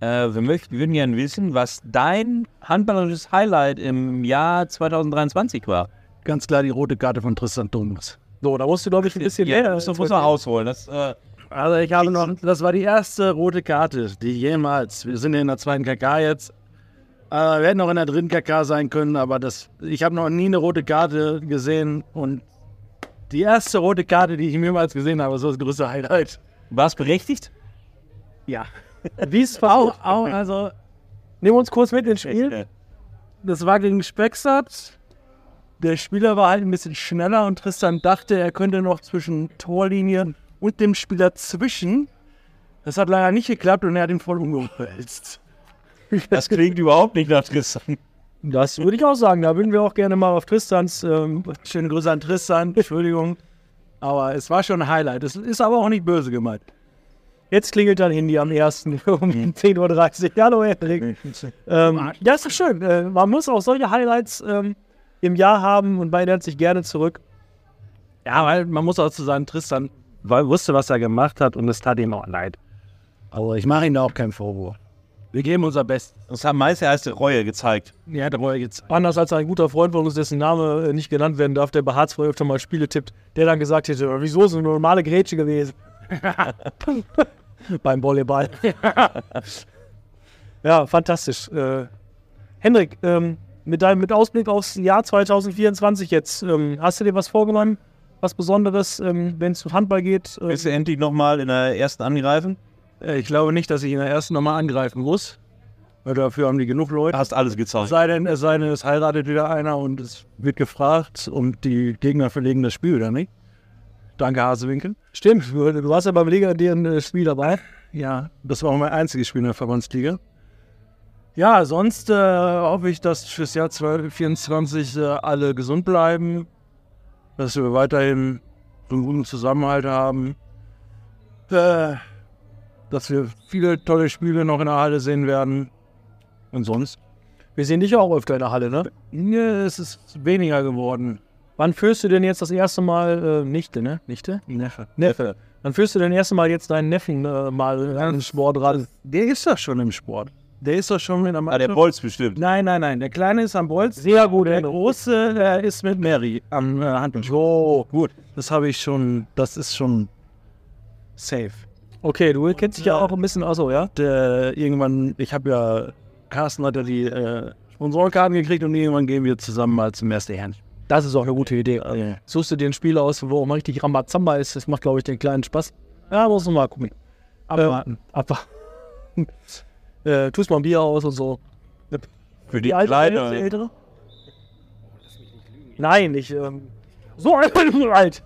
äh, wir, möchten, wir würden gerne wissen, was dein handballerisches Highlight im Jahr 2023 war. Ganz klar die rote Karte von Tristan Thomas. So, da musst du, glaube ich, ein bisschen Ja, mehr. das muss man ausholen. Das, äh, Also ich habe noch, das war die erste rote Karte, die jemals, wir sind ja in der zweiten KK jetzt, äh, wir hätten auch in der dritten KK sein können, aber das, ich habe noch nie eine rote Karte gesehen und die erste rote Karte, die ich jemals gesehen habe, so das größte Highlight. war es berechtigt? Ja. Wie es Auch, auch, also, Nehmen wir uns kurz mit ins Spiel. das war gegen Spexert der Spieler war halt ein bisschen schneller und Tristan dachte, er könnte noch zwischen Torlinie und dem Spieler zwischen. Das hat leider nicht geklappt und er hat ihn voll umgewälzt. Das klingt überhaupt nicht nach Tristan. Das würde ich auch sagen. Da würden wir auch gerne mal auf Tristans. Ähm, Schöne Grüße an Tristan, Entschuldigung. Aber es war schon ein Highlight. Es ist aber auch nicht böse gemeint. jetzt klingelt dein Handy am 1. um 10.30 Uhr. Hallo, Henrik. Ähm, ja, ist doch schön. Äh, man muss auch solche Highlights ähm, im Jahr haben und man erinnert sich gerne zurück. Ja, weil man muss auch zu sagen, Tristan weil, wusste, was er gemacht hat und es tat ihm auch leid. Aber ich mache ihm da auch keinen Vorwurf. Wir geben unser Bestes. Das haben meist erste Reue gezeigt. Er hat Reue jetzt. Anders als ein guter Freund von uns, dessen Name äh, nicht genannt werden darf, der bei Hartz öfter mal Spiele tippt, der dann gesagt hätte, wieso ist es eine normale Grätsche gewesen? Beim Volleyball. ja, fantastisch. Äh, Henrik, ähm, mit deinem mit Ausblick aufs Jahr 2024 jetzt, ähm, hast du dir was vorgenommen? Was Besonderes, ähm, wenn es um Handball geht? Ähm, Willst du endlich nochmal in der ersten angreifen? Äh, Ich glaube nicht, dass ich in der ersten nochmal angreifen muss. Weil dafür haben die genug Leute. Hast alles Es gezeigt. sei denn, es sei denn, es heiratet wieder einer und es wird gefragt und die Gegner verlegen das Spiel oder nicht. Danke, Hasewinkel. stimmt, du, warst ja beim legendären äh, Spiel dabei. Ja, das war auch mein einziges Spiel in der Verbandsliga. Ja, sonst äh, hoffe ich, dass fürs Jahr 2024 äh, alle gesund bleiben, dass wir weiterhin so einen guten Zusammenhalt haben, äh, dass wir viele tolle Spiele noch in der Halle sehen werden. Und sonst? Wir sehen dich auch öfter in der Halle, ne? Ja, es ist weniger geworden. Wann führst du denn jetzt das erste Mal, äh, Nichte, ne? Nichte? Neffe. Neffe. Wann führst du denn erste Mal jetzt deinen Neffen äh, mal an den Sport ran? Der ist doch schon im Sport. Der ist doch schon mit der Ah, der Bolz bestimmt. Nein, nein, nein. Der Kleine ist am Bolz. Sehr gut, Der. Große, der ist mit Mary am äh, Handballspiel. So, Gut, das habe ich schon, das ist schon safe. okay, du kennst dich ja auch ein bisschen aus, so, ja? Der, irgendwann, ich habe ja, Carsten hat ja die äh, Sponsorenkarten gekriegt und irgendwann gehen wir zusammen mal zum ersten Herrn. Das ist auch eine gute Idee. Suchst du dir ein Spiel aus, wo auch mal richtig Rambazamba ist? Das macht, glaube ich, den kleinen Spaß. Ja, muss man mal gucken. Abwarten. Ähm, abwarten. Äh, tust mal ein Bier aus und so. Für die Wie alt ist der Kleine. Ältere? Nein, ich, ähm, so alt bin ich nicht alt.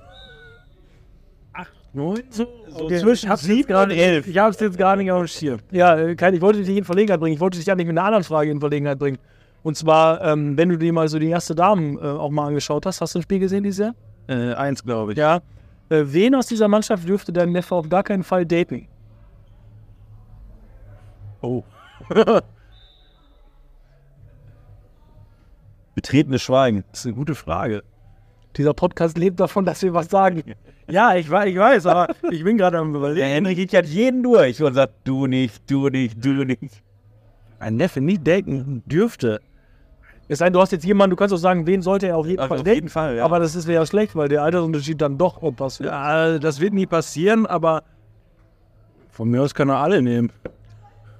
Neun, so, so Okay. zwischen sieben und elf. Ich habe es jetzt gar nicht auf dem Schirm. Ja, äh, kein, ich wollte dich nicht in Verlegenheit bringen. Ich wollte dich eigentlich mit einer anderen Frage in Verlegenheit bringen. Und zwar, ähm, wenn du dir mal so die erste Damen äh, auch mal angeschaut hast, hast du ein Spiel gesehen dieses Jahr? Äh, eins, glaube ich. Ja. Äh, wen aus dieser Mannschaft dürfte dein Neffe auf gar keinen Fall daten? Oh. Betretenes Schweigen. Das ist eine gute Frage. Dieser Podcast lebt davon, dass wir was sagen. Ja, ich, wei- ich weiß, aber ich bin gerade am Der überlegen. Henrik geht ja jeden durch und sagt, du nicht, du nicht, du nicht. Ein Neffe nicht daten dürfte. Es sei denn, du hast jetzt jemanden, du kannst auch sagen, wen sollte er auf jeden Also Fall auf jeden Fall, ja. Aber das ist ja schlecht, weil der Altersunterschied dann doch wird. Ja, das wird nie passieren, aber von mir aus kann er alle nehmen.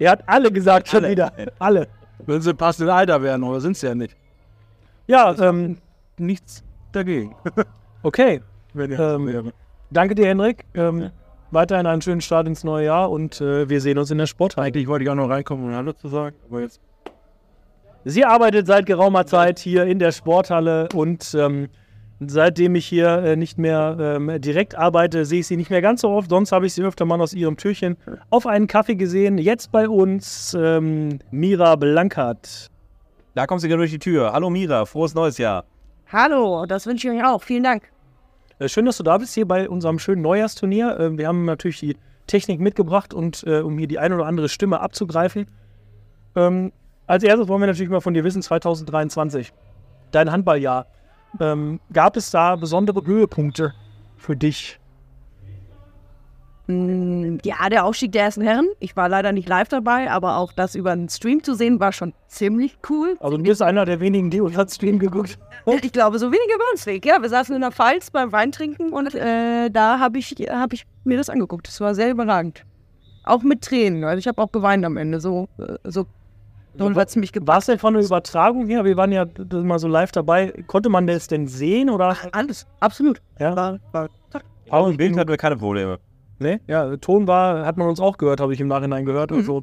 Er hat alle gesagt schon Alle. wieder. Alle. Wenn sie passend Alter werden, aber sind sie ja nicht. Ja, ähm, Nichts dagegen. okay. Wenn Ähm, Danke dir, Henrik. Ähm, Weiterhin einen schönen Start ins neue Jahr und äh, wir sehen uns in der Sporthalle. Eigentlich wollte ich auch noch reinkommen, um Hallo zu sagen, aber jetzt. Sie arbeitet seit geraumer Zeit hier in der Sporthalle und ähm, seitdem ich hier äh, nicht mehr ähm, direkt arbeite, sehe ich sie nicht mehr ganz so oft. Sonst habe ich sie öfter mal aus ihrem Türchen auf einen Kaffee gesehen. Jetzt bei uns ähm, Mira Blankert. Da kommst du gerade durch die Tür. Hallo Mira, frohes neues Jahr. Hallo, das wünsche ich euch auch. Vielen Dank. Äh, schön, dass du da bist hier bei unserem schönen Neujahrsturnier. Äh, wir haben natürlich die Technik mitgebracht und äh, um hier die ein oder andere Stimme abzugreifen. Ähm, als erstes wollen wir natürlich mal von dir wissen, 2023, dein Handballjahr. Ähm, gab es da besondere Höhepunkte für dich? Mm, Ja, der Aufstieg der ersten Herren. Ich war leider nicht live dabei, aber auch das über einen Stream zu sehen, war schon ziemlich cool. Also du bist einer der wenigen, die unseren Stream geguckt Ich glaube, so weniger bei uns weg. Ja, wir saßen in der Pfalz beim Weintrinken und äh, da habe ich, hab ich mir das angeguckt. Das war sehr überragend. Auch mit Tränen. Also ich habe auch geweint am Ende. So, äh, so hat es mich War es denn von der Übertragung her? Wir waren ja mal so live dabei. Konnte man das denn sehen oder? Alles, absolut. Ja. War, war, Paul im Bild hatten wir keine Probleme. Ne? Ja, Ton war, hat man uns auch gehört, habe ich im Nachhinein gehört. Also,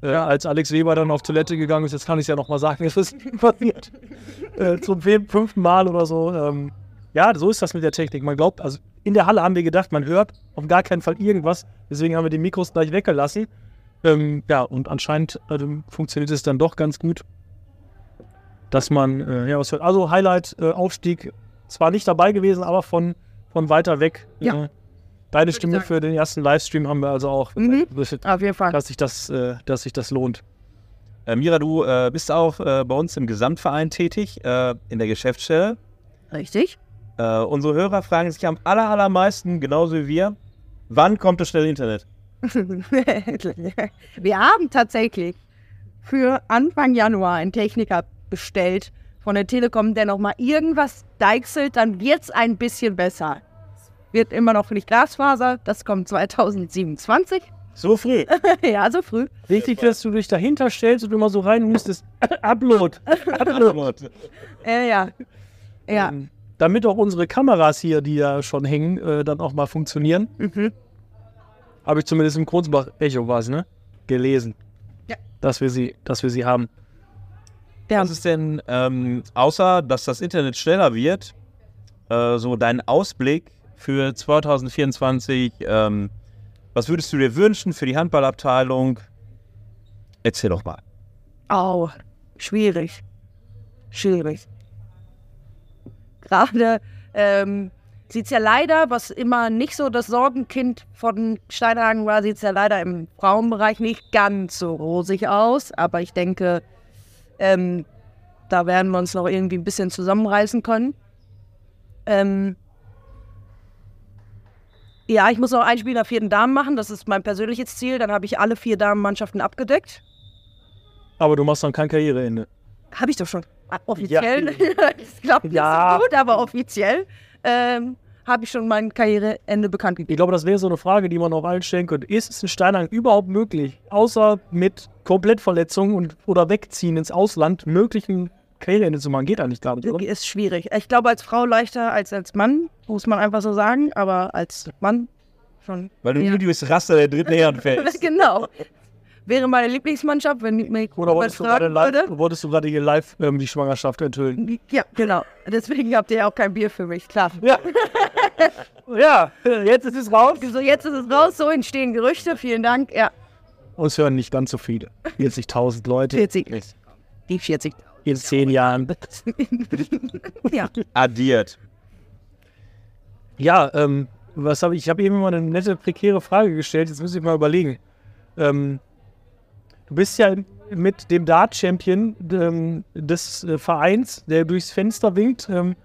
Äh, als Alex Weber dann auf Toilette gegangen ist, jetzt kann ich es ja nochmal sagen, es ist passiert. äh, zum fün- fünften Mal oder so. Ähm, ja, so ist das mit der Technik. Man glaubt, also in der Halle haben wir gedacht, man hört auf gar keinen Fall irgendwas. Deswegen haben wir die Mikros gleich weggelassen. Ähm, ja, und anscheinend ähm, funktioniert es dann doch ganz gut, dass man äh, ja was hört. Also Highlight, äh, Aufstieg, zwar nicht dabei gewesen, aber von, von weiter weg. Ja. Äh, deine Stimme für den ersten Livestream haben wir also auch, Mhm. dass Auf jeden Fall. sich das, äh, dass sich das lohnt. Äh, Mira, du äh, bist auch äh, bei uns im Gesamtverein tätig, äh, in der Geschäftsstelle. Richtig. Äh, unsere Hörer fragen sich am aller, allermeisten, genauso wie wir, wann kommt das schnelle Internet? Wir haben tatsächlich für Anfang Januar einen Techniker bestellt von der Telekom, der noch mal irgendwas deichselt, dann wird es ein bisschen besser. Es wird immer noch nicht Glasfaser, das kommt 2027. So früh. ja, so früh. Wichtig, dass du dich dahinter stellst und immer so rein müsstest. Upload. Upload. Äh, ja. Ja. Ähm, damit auch unsere Kameras hier, die ja schon hängen, äh, dann auch mal funktionieren. Mhm. Habe ich zumindest im Kronzbach Echo was, ne? Gelesen. Ja. Dass wir sie, dass wir sie haben. Ja. Was ist denn, ähm, außer dass das Internet schneller wird, äh, so dein Ausblick für 2024? Ähm, was würdest du dir wünschen für die Handballabteilung? Erzähl doch mal. Oh, schwierig. Schwierig. Gerade ähm, sieht es ja leider, was immer nicht so das Sorgenkind von Steinhagen war, sieht es ja leider im Frauenbereich nicht ganz so rosig aus. Aber ich denke, ähm, da werden wir uns noch irgendwie ein bisschen zusammenreißen können. Ähm, ja, ich muss noch ein Spiel in der vierten Damen machen. Das ist mein persönliches Ziel. Dann habe ich alle vier Damenmannschaften abgedeckt. Aber du machst dann kein Karriereende. Habe ich doch schon. Ah, Offiziell. Ja. das klappt nicht Ja. so gut, aber offiziell ähm, habe ich schon mein Karriereende bekannt Ich gegeben. glaube, das wäre so eine Frage, die man auch allen stellen könnte. Ist es in Steinhagen überhaupt möglich, außer mit Komplettverletzungen und, oder Wegziehen ins Ausland, möglichen Karriereende zu machen? Geht eigentlich gar nicht, oder? Ist schwierig. Ich glaube, als Frau leichter als als Mann, muss man einfach so sagen, aber als Mann schon. Weil du Ja. durchs Raster der dritten Herren fällst. genau. Wäre meine Lieblingsmannschaft, wenn ich mich Oder wolltest du gerade live, würde. wolltest du gerade hier live ähm, die Schwangerschaft enthüllen? Ja, genau. Deswegen habt ihr ja auch kein Bier für mich, klar. Ja. ja, jetzt ist es raus. So, jetzt ist es raus, so entstehen Gerüchte. Vielen Dank. Ja, Uns hören nicht ganz so viele. 40.000 Leute 40. Die 40. in zehn Jahren. Ja. Addiert. Ja, ähm, was habe ich? Ich habe eben mal eine nette, prekäre Frage gestellt. Jetzt muss ich mal überlegen. Ähm, du bist ja mit dem Dart-Champion ähm, des äh, Vereins, der durchs Fenster winkt, ähm,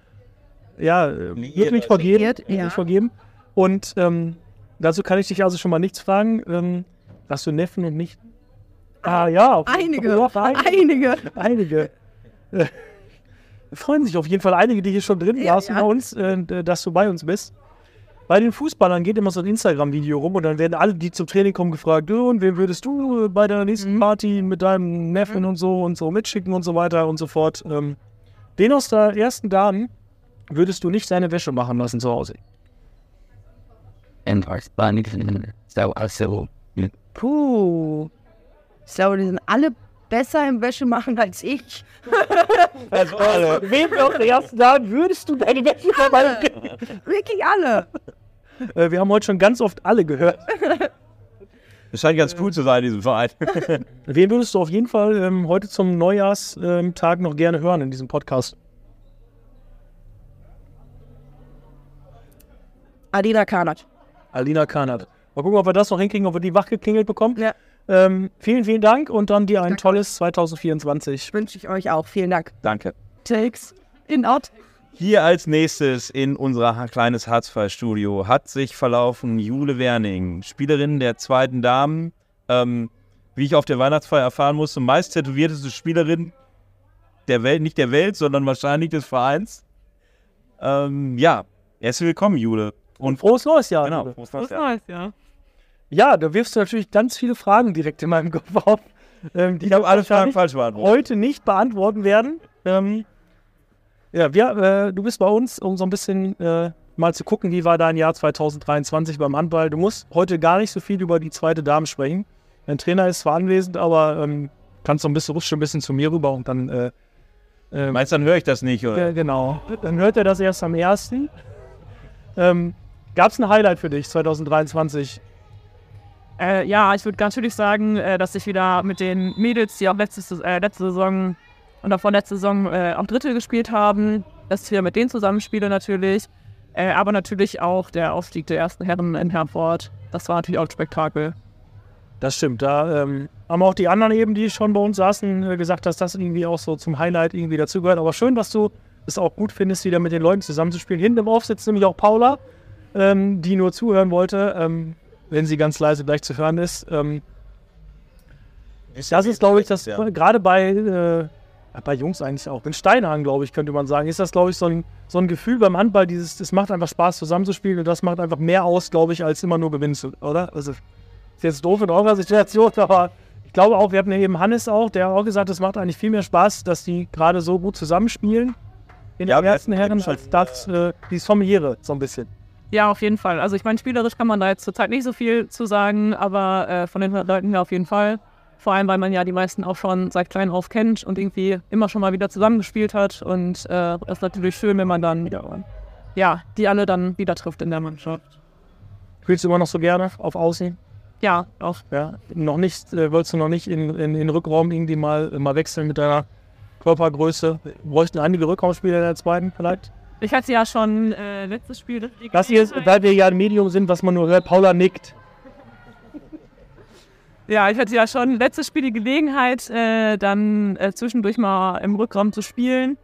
ja, äh, Liiert, wirklich vergeben. Wirklich ja. vergeben. Und ähm, dazu kann ich dich also schon mal nichts fragen. Ähm, hast du Neffen und nicht? Ah ja, auf Einige. Fall. Ja, einige. Einige. einige. Äh, freuen sich auf jeden Fall einige, die hier schon drin Ja, saßen ja. bei uns, äh, dass du bei uns bist. Bei den Fußballern geht immer so ein Instagram-Video rum und dann werden alle, die zum Training kommen, gefragt, und wen würdest du bei der nächsten Mhm. Party mit deinem Neffen und so und so mitschicken und so weiter und so fort. Ähm, den aus der ersten Damen würdest du nicht seine Wäsche machen lassen zu Hause. also Puh. Ich glaube, die sind alle besser im Wäsche machen als ich. Also alle. Wem aus der ersten Damen würdest du deine Wäsche machen? Wirklich alle. Äh, wir haben heute schon ganz oft alle gehört. Das scheint ganz cool zu sein in diesem Verein. Wen würdest du auf jeden Fall ähm, heute zum Neujahrstag Tag noch gerne hören in diesem Podcast? Adina Kanat. Alina Kanat. Mal gucken, ob wir das noch hinkriegen, ob wir die wachgeklingelt bekommen. Ja. Ähm, vielen, vielen Dank und dann dir ein tolles 2024. Wünsche ich euch auch. Vielen Dank. Danke. Takes in out. Hier als nächstes in unser kleines Harzfall-Studio hat sich verlaufen Jule Werning, Spielerin der zweiten Damen. Ähm, wie ich auf der Weihnachtsfeier erfahren musste, meist tätowierteste Spielerin der Welt, nicht der Welt, sondern wahrscheinlich des Vereins. Ähm, ja, herzlich willkommen, Jule. Und frohes neues Jahr. Genau. Ja. Neues, ja. Ja, da wirfst du natürlich ganz viele Fragen direkt in meinem Kopf auf, ähm, die Ich habe alle Fragen falsch beantwortet. heute nicht beantworten werden. Ähm, ja, wir, äh, du bist bei uns, um so ein bisschen äh, mal zu gucken, wie war dein Jahr 2023 beim Handball. Du musst heute gar nicht so viel über die zweite Dame sprechen. Mein Trainer ist zwar anwesend, aber ähm, kannst so ein bisschen, rutsch schon ein bisschen zu mir rüber und dann, äh, äh, Meinst du, dann höre ich das nicht, oder? ja, genau. Dann hört er das erst am 1. Ähm, Gab es ein Highlight für dich 2023? Äh, ja, ich würde natürlich sagen, äh, dass ich wieder mit den Mädels, die auch letzte, Saison- äh, letzte Saison und davor letzte Saison äh, auch Drittel gespielt haben, dass ich wieder mit denen zusammenspiele natürlich. Äh, aber natürlich auch der Aufstieg der ersten Herren in Herford. Das war natürlich auch ein Spektakel. Das stimmt. Da ähm, haben auch die anderen eben, die schon bei uns saßen, äh, gesagt, dass das irgendwie auch so zum Highlight irgendwie dazugehört. Aber schön, dass du es auch gut findest, wieder mit den Leuten zusammenzuspielen. Hinten im Off sitzt nämlich auch Paula, ähm, die nur zuhören wollte, ähm, wenn sie ganz leise gleich zu hören ist. Ähm, das ist, glaube ich, das Ja. gerade bei, äh, bei Jungs eigentlich auch. In Steinhagen, glaube ich, könnte man sagen, ist das, glaube ich, so ein, so ein Gefühl beim Handball, dieses, es macht einfach Spaß zusammenzuspielen und das macht einfach mehr aus, glaube ich, als immer nur gewinnen zu, oder? Also, ist jetzt doof in eurer Situation, aber ich glaube auch, wir hatten ja eben Hannes auch, der hat auch gesagt, es macht eigentlich viel mehr Spaß, dass die gerade so gut zusammenspielen in Ja, den wir ersten hatten Herren, schon, als das, äh, dieses familiäre so ein bisschen. Ja, auf jeden Fall. Also ich meine, spielerisch kann man da jetzt zurzeit nicht so viel zu sagen, aber äh, von den Leuten her auf jeden Fall. Vor allem, weil man ja die meisten auch schon seit klein auf kennt und irgendwie immer schon mal wieder zusammengespielt hat. Und äh, das ist natürlich schön, wenn man dann wieder, ja, die alle dann wieder trifft in der Mannschaft. Spielst du immer noch so gerne auf Außen? Ja, auch. Ja, noch nicht, äh, wolltest du noch nicht in, in, den Rückraum irgendwie mal, mal wechseln mit deiner Körpergröße? Bräuchten einige Rückraumspieler in der zweiten vielleicht? Ich hatte ja schon äh, letztes Spiel. Das hier ist, weil wir ja ein Medium sind, was man nur hört, Paula nickt. Ja, ich hatte ja schon letztes Spiel die Gelegenheit, äh, dann äh, zwischendurch mal im Rückraum zu spielen.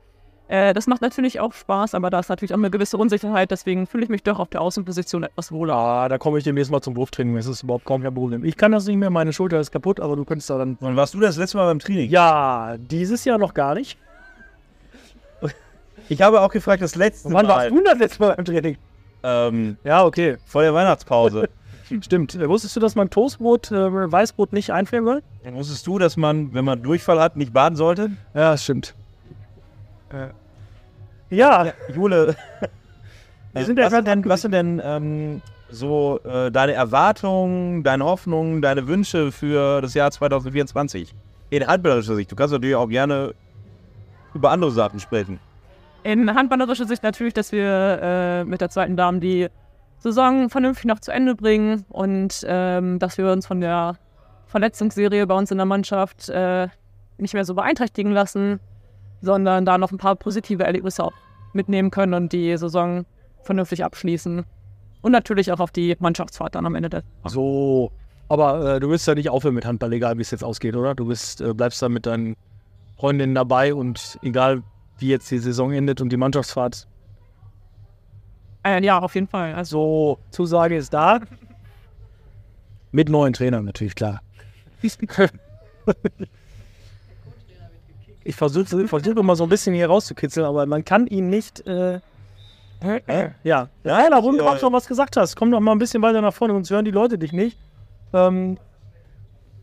Äh, das macht natürlich auch Spaß, aber da ist natürlich auch eine gewisse Unsicherheit, deswegen fühle ich mich doch auf der Außenposition etwas wohler. Ah, da komme ich demnächst mal zum Wurftraining. Das ist überhaupt kaum kein Problem. Ich kann das nicht mehr, meine Schulter ist kaputt, aber du könntest da dann. Wann warst du das letzte Mal beim Training? Ja, dieses Jahr noch gar nicht. Ich habe auch gefragt, das letzte Wann Mal. warst du das letzte Mal beim Training? Ähm, Ja, okay. vor der Weihnachtspause. Stimmt. Äh, wusstest du, dass man Toastbrot, äh, Weißbrot nicht einfrieren soll? Dann wusstest du, dass man, wenn man Durchfall hat, nicht baden sollte? Ja, das stimmt. Ja, Jule, wir sind was, ja sind denn, was sind denn ähm, so äh, deine Erwartungen, deine Hoffnungen, deine Wünsche für das Jahr 2024? In handballerischer Sicht. Du kannst natürlich auch gerne über andere Sachen sprechen. In handballerischer Sicht natürlich, dass wir äh, mit der zweiten Dame die Saison vernünftig noch zu Ende bringen und ähm, dass wir uns von der Verletzungsserie bei uns in der Mannschaft äh, nicht mehr so beeinträchtigen lassen, sondern da noch ein paar positive Erlebnisse auch mitnehmen können und die Saison vernünftig abschließen. Und natürlich auch auf die Mannschaftsfahrt dann am Ende der so. Aber äh, du willst ja nicht aufhören mit Handball, egal wie es jetzt ausgeht, oder? Du bist, äh, bleibst da mit deinen Freundinnen dabei und egal wie jetzt die Saison endet und die Mannschaftsfahrt. Äh, Ja, auf jeden Fall. Also So, Zusage ist da. Mit neuen Trainern natürlich, klar. Ich versuche versuch immer so ein bisschen hier rauszukitzeln, aber man kann ihn nicht. Äh, ja, ja, warum du auch schon was gesagt hast. Komm doch mal ein bisschen weiter nach vorne, sonst hören die Leute dich nicht. Ähm,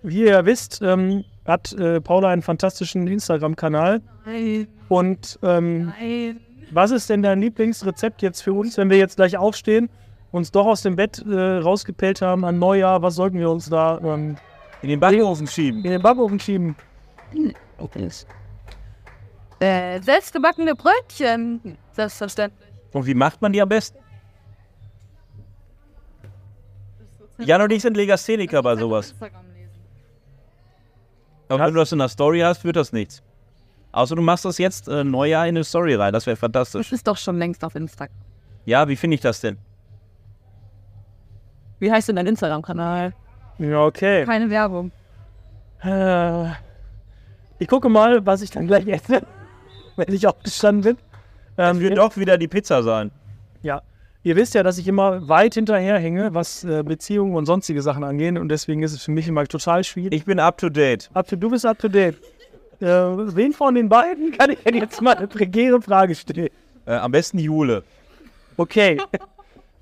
wie ihr ja wisst, ähm, hat äh, Paula einen fantastischen Instagram-Kanal. Nein, Und ähm, nein. Was ist denn dein Lieblingsrezept jetzt für uns, wenn wir jetzt gleich aufstehen, uns doch aus dem Bett äh, rausgepellt haben an Neujahr? Was sollten wir uns da ähm, In den Backofen schieben. in den Backofen schieben? Äh, selbstgebackene Brötchen. Selbstverständlich. Und wie macht man die am besten? Jan und ich sind Legastheniker bei sowas. Aber wenn du das in der Story hast, führt das nichts. Außer du machst das jetzt äh, Neujahr in eine Story rein. Das wäre fantastisch. Das ist doch schon längst auf Instagram. Ja, wie finde ich das denn? Wie heißt denn dein Instagram-Kanal? Ja, okay. Keine Werbung. Äh, ich gucke mal, was ich dann gleich esse, wenn ich aufgestanden bin. Ähm, wird doch wieder die Pizza sein. Ja, ihr wisst ja, dass ich immer weit hinterherhänge, was äh, Beziehungen und sonstige Sachen angeht. Und deswegen ist es für mich immer total schwierig. Ich bin up to date. Up to, du bist up to date. Äh, wen von den beiden kann ich denn jetzt mal eine prekäre Frage stellen? Äh, am besten Jule. Okay.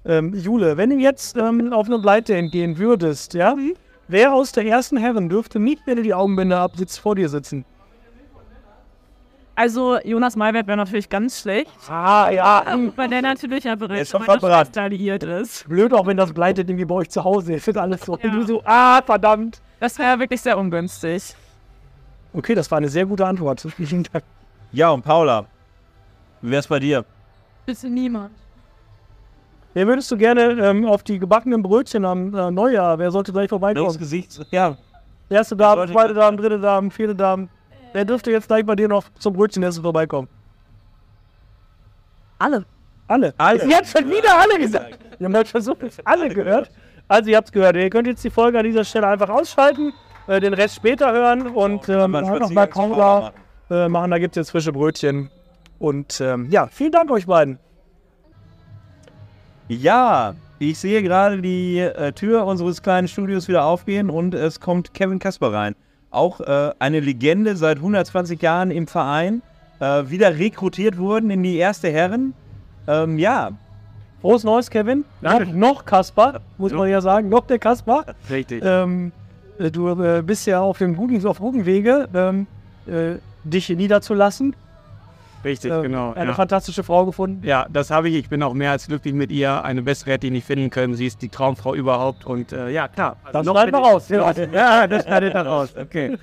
ähm, Jule, wenn du jetzt ähm, auf eine Pleite entgehen würdest, ja, wer aus der ersten Herren dürfte nicht, wenn du die Augenbinde absitzt, vor dir sitzen? Also Jonas Maywert wäre natürlich ganz schlecht, Ah, ja. weil der natürlich ja bereits ist schon verbrannt. Alliiert ist. Blöd auch, wenn das bleitet irgendwie bei euch zu Hause ist. Ist alles so. Und du so, ah, verdammt. Das wäre wirklich sehr ungünstig. Okay, das war eine sehr gute Antwort. Vielen Dank. Ja, und Paula, wie wär's bei dir? Bitte niemand. Wer würdest du gerne ähm, auf die gebackenen Brötchen am äh, Neujahr? Wer sollte gleich vorbeikommen? Gesicht. Ja, Erste Dame, zweite Dame, dritte Dame, vierte Dame. Wer dürfte jetzt gleich bei dir noch zum Brötchenessen vorbeikommen? Alle. Alle. Alle. Sie hat schon wieder alle gesagt. Wir haben so viel alle gehört. Also ihr habt es gehört. Ihr könnt jetzt die Folge an dieser Stelle einfach ausschalten, äh, den Rest später hören und ähm, mal einen noch Spaziergang mal zum Cola Bauer machen. äh, machen. Da gibt es jetzt frische Brötchen. Und ähm, ja, vielen Dank euch beiden. Ja, ich sehe gerade die äh, Tür unseres kleinen Studios wieder aufgehen und es kommt Kevin Kasper rein. Auch äh, eine Legende seit 120 Jahren im Verein. Äh, wieder rekrutiert wurden in die erste Herren. Ähm, ja, Frohes Neues, Kevin. Noch, noch Kaspar, muss man ja sagen. Noch der Kaspar. Richtig. Ähm, äh, du äh, bist ja auf dem guten, auf guten Wege, ähm, äh, dich niederzulassen. Richtig, Äh, genau. Eine ja. fantastische Frau gefunden. Ja, das habe ich. Ich bin auch mehr als glücklich mit ihr. Eine bessere hätte ich nicht finden können. Sie ist die Traumfrau überhaupt. Und äh, ja, klar. Also Das noch schneiden wir raus. Ja. Das schneidet er raus. Okay.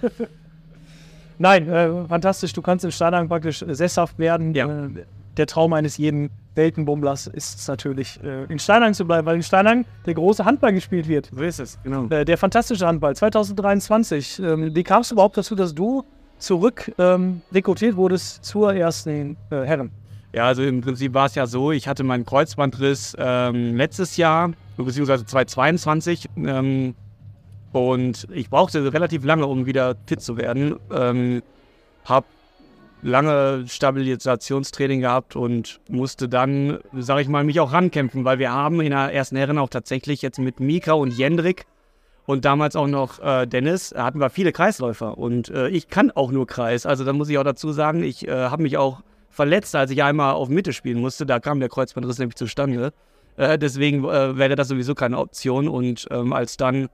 Nein, äh, fantastisch. Du kannst im Stadion praktisch äh, sesshaft werden. Ja. Der Traum eines jeden Weltenbummlers ist es natürlich, äh, in Steinhagen zu bleiben, weil in Steinhagen der große Handball gespielt wird. So ist es, genau. Äh, der fantastische Handball 2023. Ähm, wie kam es überhaupt dazu, dass du zurück ähm, rekrutiert wurdest zur ersten äh, Herren? Ja, also im Prinzip war es ja so, ich hatte meinen Kreuzbandriss ähm, letztes Jahr, beziehungsweise 2022. Ähm, und ich brauchte relativ lange, um wieder fit zu werden. Ähm, hab lange Stabilisationstraining gehabt und musste dann, sage ich mal, mich auch rankämpfen, weil wir haben in der ersten Herren auch tatsächlich jetzt mit Mika und Jendrik und damals auch noch äh, Dennis, hatten wir viele Kreisläufer und äh, ich kann auch nur Kreis. Also da muss ich auch dazu sagen, ich äh, habe mich auch verletzt, als ich einmal auf Mitte spielen musste. Da kam der Kreuzbandriss nämlich zustande. Äh, deswegen äh, wäre das sowieso keine Option. Und ähm, als dann,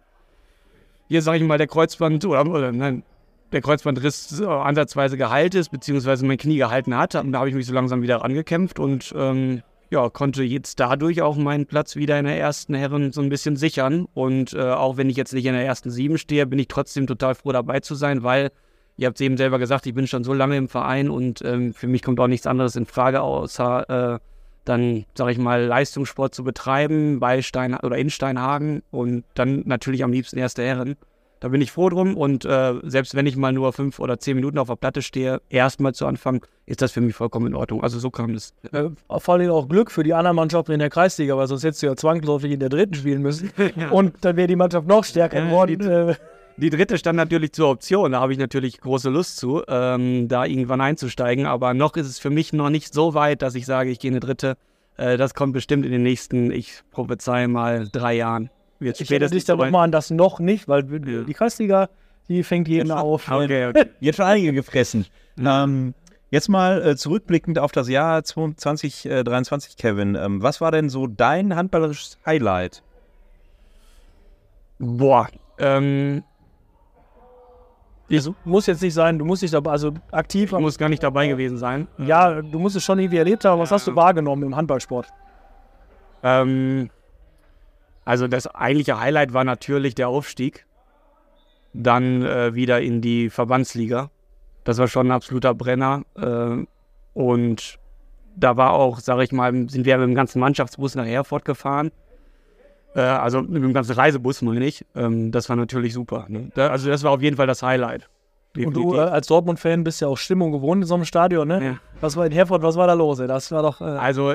hier sage ich mal, der Kreuzband, oder, oder nein, der Kreuzbandriss äh, ansatzweise geheilt ist, beziehungsweise mein Knie gehalten hat, da habe ich mich so langsam wieder rangekämpft und ähm, ja, konnte jetzt dadurch auch meinen Platz wieder in der ersten Herren so ein bisschen sichern. Und äh, auch wenn ich jetzt nicht in der ersten Sieben stehe, bin ich trotzdem total froh dabei zu sein, weil ihr habt es eben selber gesagt, ich bin schon so lange im Verein und ähm, für mich kommt auch nichts anderes in Frage, außer äh, dann, sage ich mal, Leistungssport zu betreiben bei Stein oder in Steinhagen und dann natürlich am liebsten erste Herren. Da bin ich froh drum und äh, selbst wenn ich mal nur fünf oder zehn Minuten auf der Platte stehe, erstmal zu Anfang, ist das für mich vollkommen in Ordnung. Also so kam das. Äh, vor allem auch Glück für die anderen Mannschaften in der Kreisliga, weil sonst hättest du ja zwangsläufig in der dritten spielen müssen. Und dann wäre die Mannschaft noch stärker Ja, geworden. die- Äh, Die dritte stand natürlich zur Option. Da habe ich natürlich große Lust zu, ähm, da irgendwann einzusteigen. Aber noch ist es für mich noch nicht so weit, dass ich sage, ich gehe in eine dritte. Äh, das kommt bestimmt in den nächsten, ich prophezeie mal, drei Jahren. Wird ich erinnere dich da nochmal an das noch nicht, weil Ja. die Kreisliga, die fängt jeden auf. Okay, okay. Jetzt schon einige gefressen. Ähm, jetzt mal äh, zurückblickend auf das Jahr 2023, Kevin. Ähm, was war denn so dein handballerisches Highlight? Boah, ähm, Also, muss jetzt nicht sein, du musst dich dabei, also aktiv, ich muss gar nicht dabei gewesen sein. ja, du musst es schon irgendwie erlebt haben. Was hast du wahrgenommen im Handballsport? Ähm, also das eigentliche Highlight war natürlich der Aufstieg. Dann äh, wieder in die Verbandsliga. Das war schon ein absoluter Brenner. Äh, und da war auch, sage ich mal, sind wir mit dem ganzen Mannschaftsbus nach Herford gefahren. Äh, also mit dem ganzen Reisebus, meine ich. Ähm, das war natürlich super. Ne? Da, also das war auf jeden Fall das Highlight. Und du äh, als Dortmund-Fan bist ja auch Stimmung gewohnt in so einem Stadion, ne? Ja. Was war in Herford, was war da los? ey? Das war doch. Äh, Also,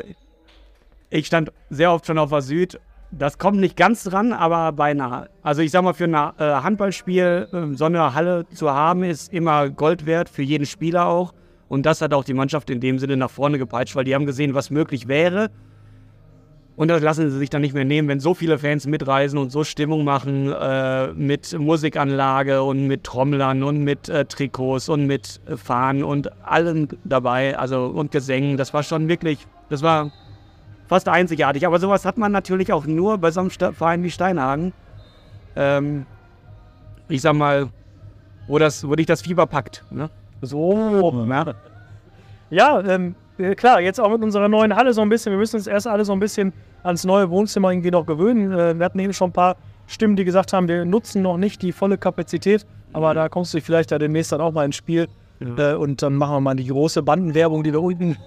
ich stand sehr oft schon auf der Süd. Das kommt nicht ganz dran, aber beinahe. Also, ich sag mal, für ein äh, Handballspiel äh, so eine Halle zu haben, ist immer Gold wert, für jeden Spieler auch. Und das hat auch die Mannschaft in dem Sinne nach vorne gepeitscht, weil die haben gesehen, was möglich wäre. Und das lassen sie sich dann nicht mehr nehmen, wenn so viele Fans mitreisen und so Stimmung machen äh, mit Musikanlage und mit Trommlern und mit äh, Trikots und mit Fahnen und allem dabei, also und Gesängen. Das war schon wirklich, das war fast einzigartig. Aber sowas hat man natürlich auch nur bei so einem Verein wie Steinhagen. Ähm, ich sag mal, wo, das, wo dich das Fieber packt. Ne? so. Ja, ähm, äh, klar, jetzt auch mit unserer neuen Halle so ein bisschen. Wir müssen uns erst alle so ein bisschen ans neue Wohnzimmer irgendwie noch gewöhnen. Äh, wir hatten eben schon ein paar Stimmen, die gesagt haben, wir nutzen noch nicht die volle Kapazität, aber da kommst du vielleicht ja demnächst dann auch mal ins Spiel. Äh, und dann machen wir mal die große Bandenwerbung, die wir unten,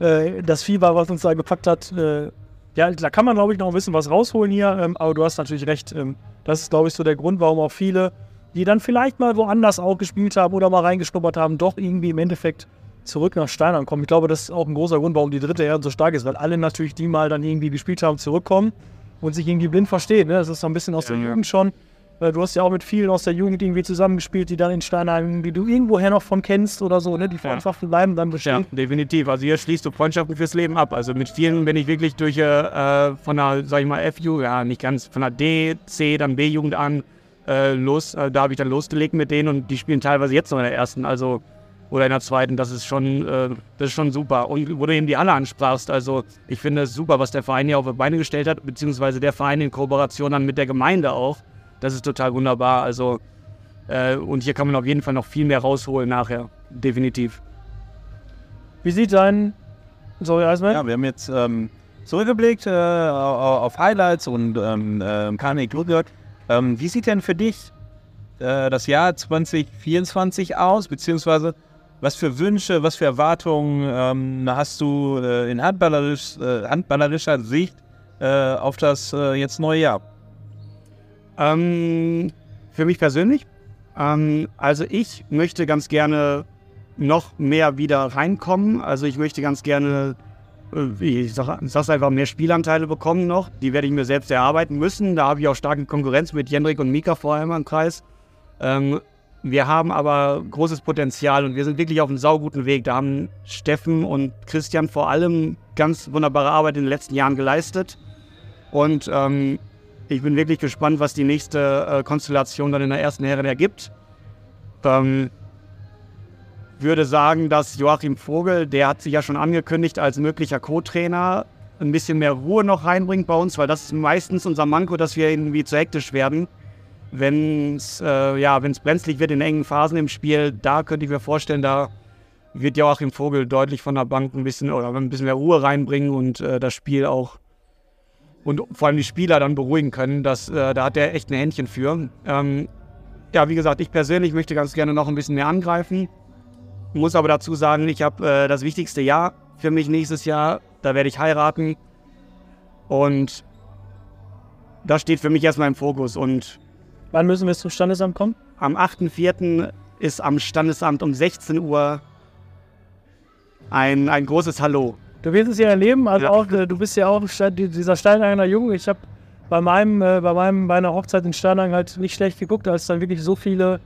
äh, das Fieber, was uns da gepackt hat. Äh, ja, da kann man, glaube ich, noch ein bisschen was rausholen hier, ähm, aber du hast natürlich recht. Ähm, das ist, glaube ich, so der Grund, warum auch viele, die dann vielleicht mal woanders auch gespielt haben oder mal reingeschnuppert haben, doch irgendwie im Endeffekt zurück nach Steinern kommen. Ich glaube, das ist auch ein großer Grund, warum die dritte Herren so stark ist, weil alle natürlich, die mal dann irgendwie gespielt haben, zurückkommen und sich irgendwie blind verstehen. Ne? Das ist so ein bisschen aus der Jugend schon. Äh, Du hast ja auch mit vielen aus der Jugend irgendwie zusammengespielt, die dann in Steinheim, die du irgendwoher noch von kennst oder so, ne? Die Freundschaften bleiben dann Ja, bestehen. definitiv. Also hier schließt du Freundschaften fürs Leben ab. Also mit vielen bin ich wirklich durch äh, von der, sag ich mal, FU, ja nicht ganz, von der D, C, dann B-Jugend an äh, los. Äh, da habe ich dann losgelegt mit denen und die spielen teilweise jetzt noch in der ersten, also oder in der zweiten. Das ist schon, äh, das ist schon super. Und wo du eben die Halle ansprachst, also ich finde es super, was der Verein hier auf die Beine gestellt hat, beziehungsweise der Verein in Kooperation dann mit der Gemeinde auch. Das ist total wunderbar. Also äh, und hier kann man auf jeden Fall noch viel mehr rausholen nachher. Definitiv. Wie sieht dein. Sorry, Eismann? Ja, wir haben jetzt ähm, zurückgeblickt äh, au- auf Highlights und ähm, ähm, Kanik Ludwig. Ähm, wie sieht denn für dich äh, das Jahr 2024 aus? Beziehungsweise was für Wünsche, was für Erwartungen ähm, hast du äh, in handballerisch, äh, handballerischer Sicht äh, auf das äh, jetzt neue Jahr? Ähm, für mich persönlich. Ähm, also ich möchte ganz gerne noch mehr wieder reinkommen. Also ich möchte ganz gerne, äh, ich sag, sag's einfach, mehr Spielanteile bekommen noch. Die werde ich mir selbst erarbeiten müssen. Da habe ich auch starke Konkurrenz mit Jendrik und Mika vor allem im Kreis. Ähm, wir haben aber großes Potenzial und wir sind wirklich auf einem sauguten Weg. Da haben Steffen und Christian vor allem ganz wunderbare Arbeit in den letzten Jahren geleistet. Und ähm, ich bin wirklich gespannt, was die nächste äh, Konstellation dann in der ersten Herren ergibt. Ähm, würde sagen, dass Joachim Vogel, der hat sich ja schon angekündigt als möglicher Co-Trainer, ein bisschen mehr Ruhe noch reinbringt bei uns, weil das ist meistens unser Manko, dass wir irgendwie zu hektisch werden. Wenn es äh, ja, brenzlig wird in engen Phasen im Spiel, da könnte ich mir vorstellen, da wird Joachim Vogel deutlich von der Bank ein bisschen oder ein bisschen mehr Ruhe reinbringen und äh, das Spiel auch und vor allem die Spieler dann beruhigen können. Das, äh, da hat er echt ein Händchen für. Ähm, ja, wie gesagt, ich persönlich möchte ganz gerne noch ein bisschen mehr angreifen. Muss aber dazu sagen, ich habe äh, das wichtigste Jahr für mich nächstes Jahr. Da werde ich heiraten. Und das steht für mich erstmal im Fokus. Und Wann müssen wir zum Standesamt kommen? am 8.4. ist am Standesamt um 16 Uhr ein, ein großes Hallo. Du wirst es ja erleben, also auch, äh, du bist ja auch dieser Steinhagener Junge. Ich habe bei meinem, äh, bei meinem, bei einer Hochzeit in Steinhagen halt nicht schlecht geguckt, als dann wirklich so viele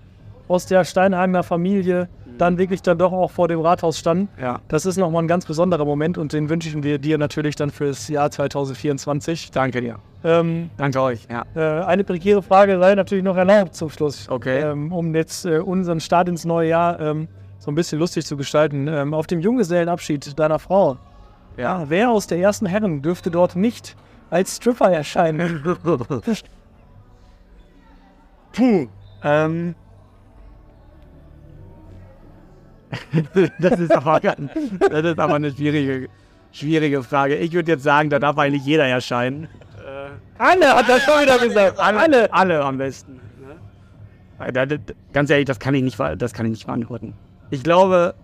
aus der Steinhagener Familie dann wirklich dann doch auch vor dem Rathaus standen. Ja. Das ist nochmal ein ganz besonderer Moment und den wünschen wir dir natürlich dann fürs Jahr 2024. Danke dir. Ähm, Danke euch. Ja. äh, eine prekäre Frage sei natürlich noch erlaubt zum Schluss. Okay. Ähm, um jetzt äh, unseren Start ins neue Jahr ähm, so ein bisschen lustig zu gestalten. Ähm, auf dem Junggesellenabschied deiner Frau, ja. wer aus der ersten Herren dürfte dort nicht als Stripper erscheinen? Puh. Ähm. das, ist aber, das ist aber eine schwierige, schwierige Frage. Ich würde jetzt sagen, da darf eigentlich jeder erscheinen. Alle hat er schon wieder gesagt. Alle, Alle. alle am besten. Ne? Ganz ehrlich, das kann ich nicht, das kann ich nicht beantworten. Ich glaube,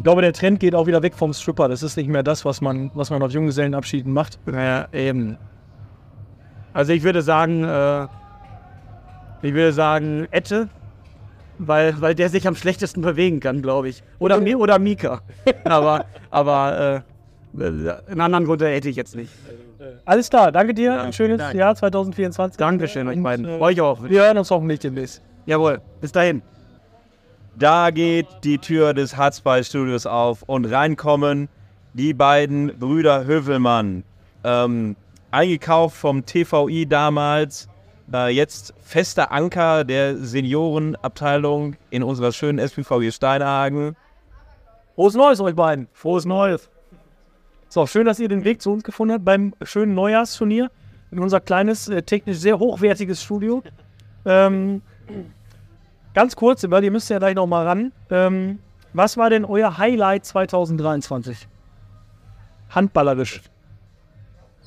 Ich glaube, der Trend geht auch wieder weg vom Stripper. Das ist nicht mehr das, was man, was man auf Junggesellenabschieden macht. naja, eben. Also ich würde sagen, äh, ich würde sagen, Ette, weil, weil der sich am schlechtesten bewegen kann, glaube ich. Oder, oder Mika. aber aber äh, einen anderen Grund hätte ich jetzt nicht. Alles klar, danke dir. Ja, Ein schönes Dank. Jahr 2024. Dankeschön euch Und, beiden. äh, Euch auch. Wir hören uns hoffentlich demnächst. Jawohl, bis dahin. Da geht die Tür des Harzball-Studios auf und reinkommen die beiden Brüder Hövelmann. Ähm, eingekauft vom TVI damals, äh, jetzt fester Anker der Seniorenabteilung in unserer schönen SPVG Steinhagen. Frohes Neues euch beiden. Frohes Neues. So, schön, dass ihr den Weg zu uns gefunden habt beim schönen Neujahrsturnier in unser kleines, äh, technisch sehr hochwertiges Studio. Ähm, ganz kurz, weil ihr müsst ja gleich noch mal ran. Ähm, was war denn euer Highlight 2023? Handballerisch.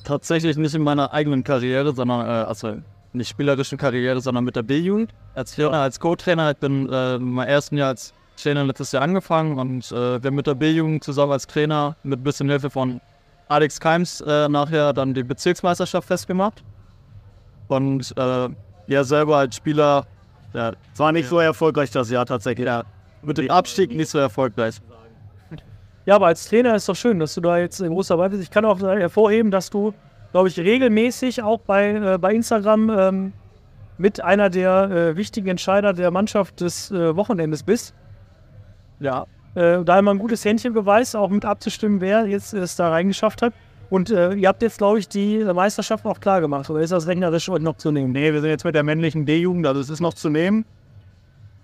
tatsächlich nicht in meiner eigenen Karriere, sondern, äh, also nicht spielerischen Karriere, sondern mit der B-Jugend. Als als Co-Trainer. Ich bin äh, meinem ersten Jahr als Trainer letztes Jahr angefangen und äh, wir mit der B-Jugend zusammen als Trainer mit ein bisschen Hilfe von Alex Keims äh, nachher dann die Bezirksmeisterschaft festgemacht. Und äh, ja, selber als Spieler, ja, war nicht so erfolgreich das Jahr tatsächlich. Ja, mit dem Abstieg nicht so erfolgreich. Ja, aber als Trainer ist doch schön, dass du da jetzt äh, groß dabei bist. Ich kann auch hervorheben, dass du, glaube ich, regelmäßig auch bei, äh, bei Instagram ähm, mit einer der äh, wichtigen Entscheider der Mannschaft des äh, Wochenendes bist. Ja. Äh, da immer ein gutes Händchen beweist, auch mit abzustimmen, wer jetzt es da reingeschafft hat. Und äh, ihr habt jetzt, glaube ich, die Meisterschaft auch klar gemacht. Oder ist das rechnerisch heute noch zu nehmen? Nee, wir sind jetzt mit der männlichen D-Jugend, also es ist noch zu nehmen.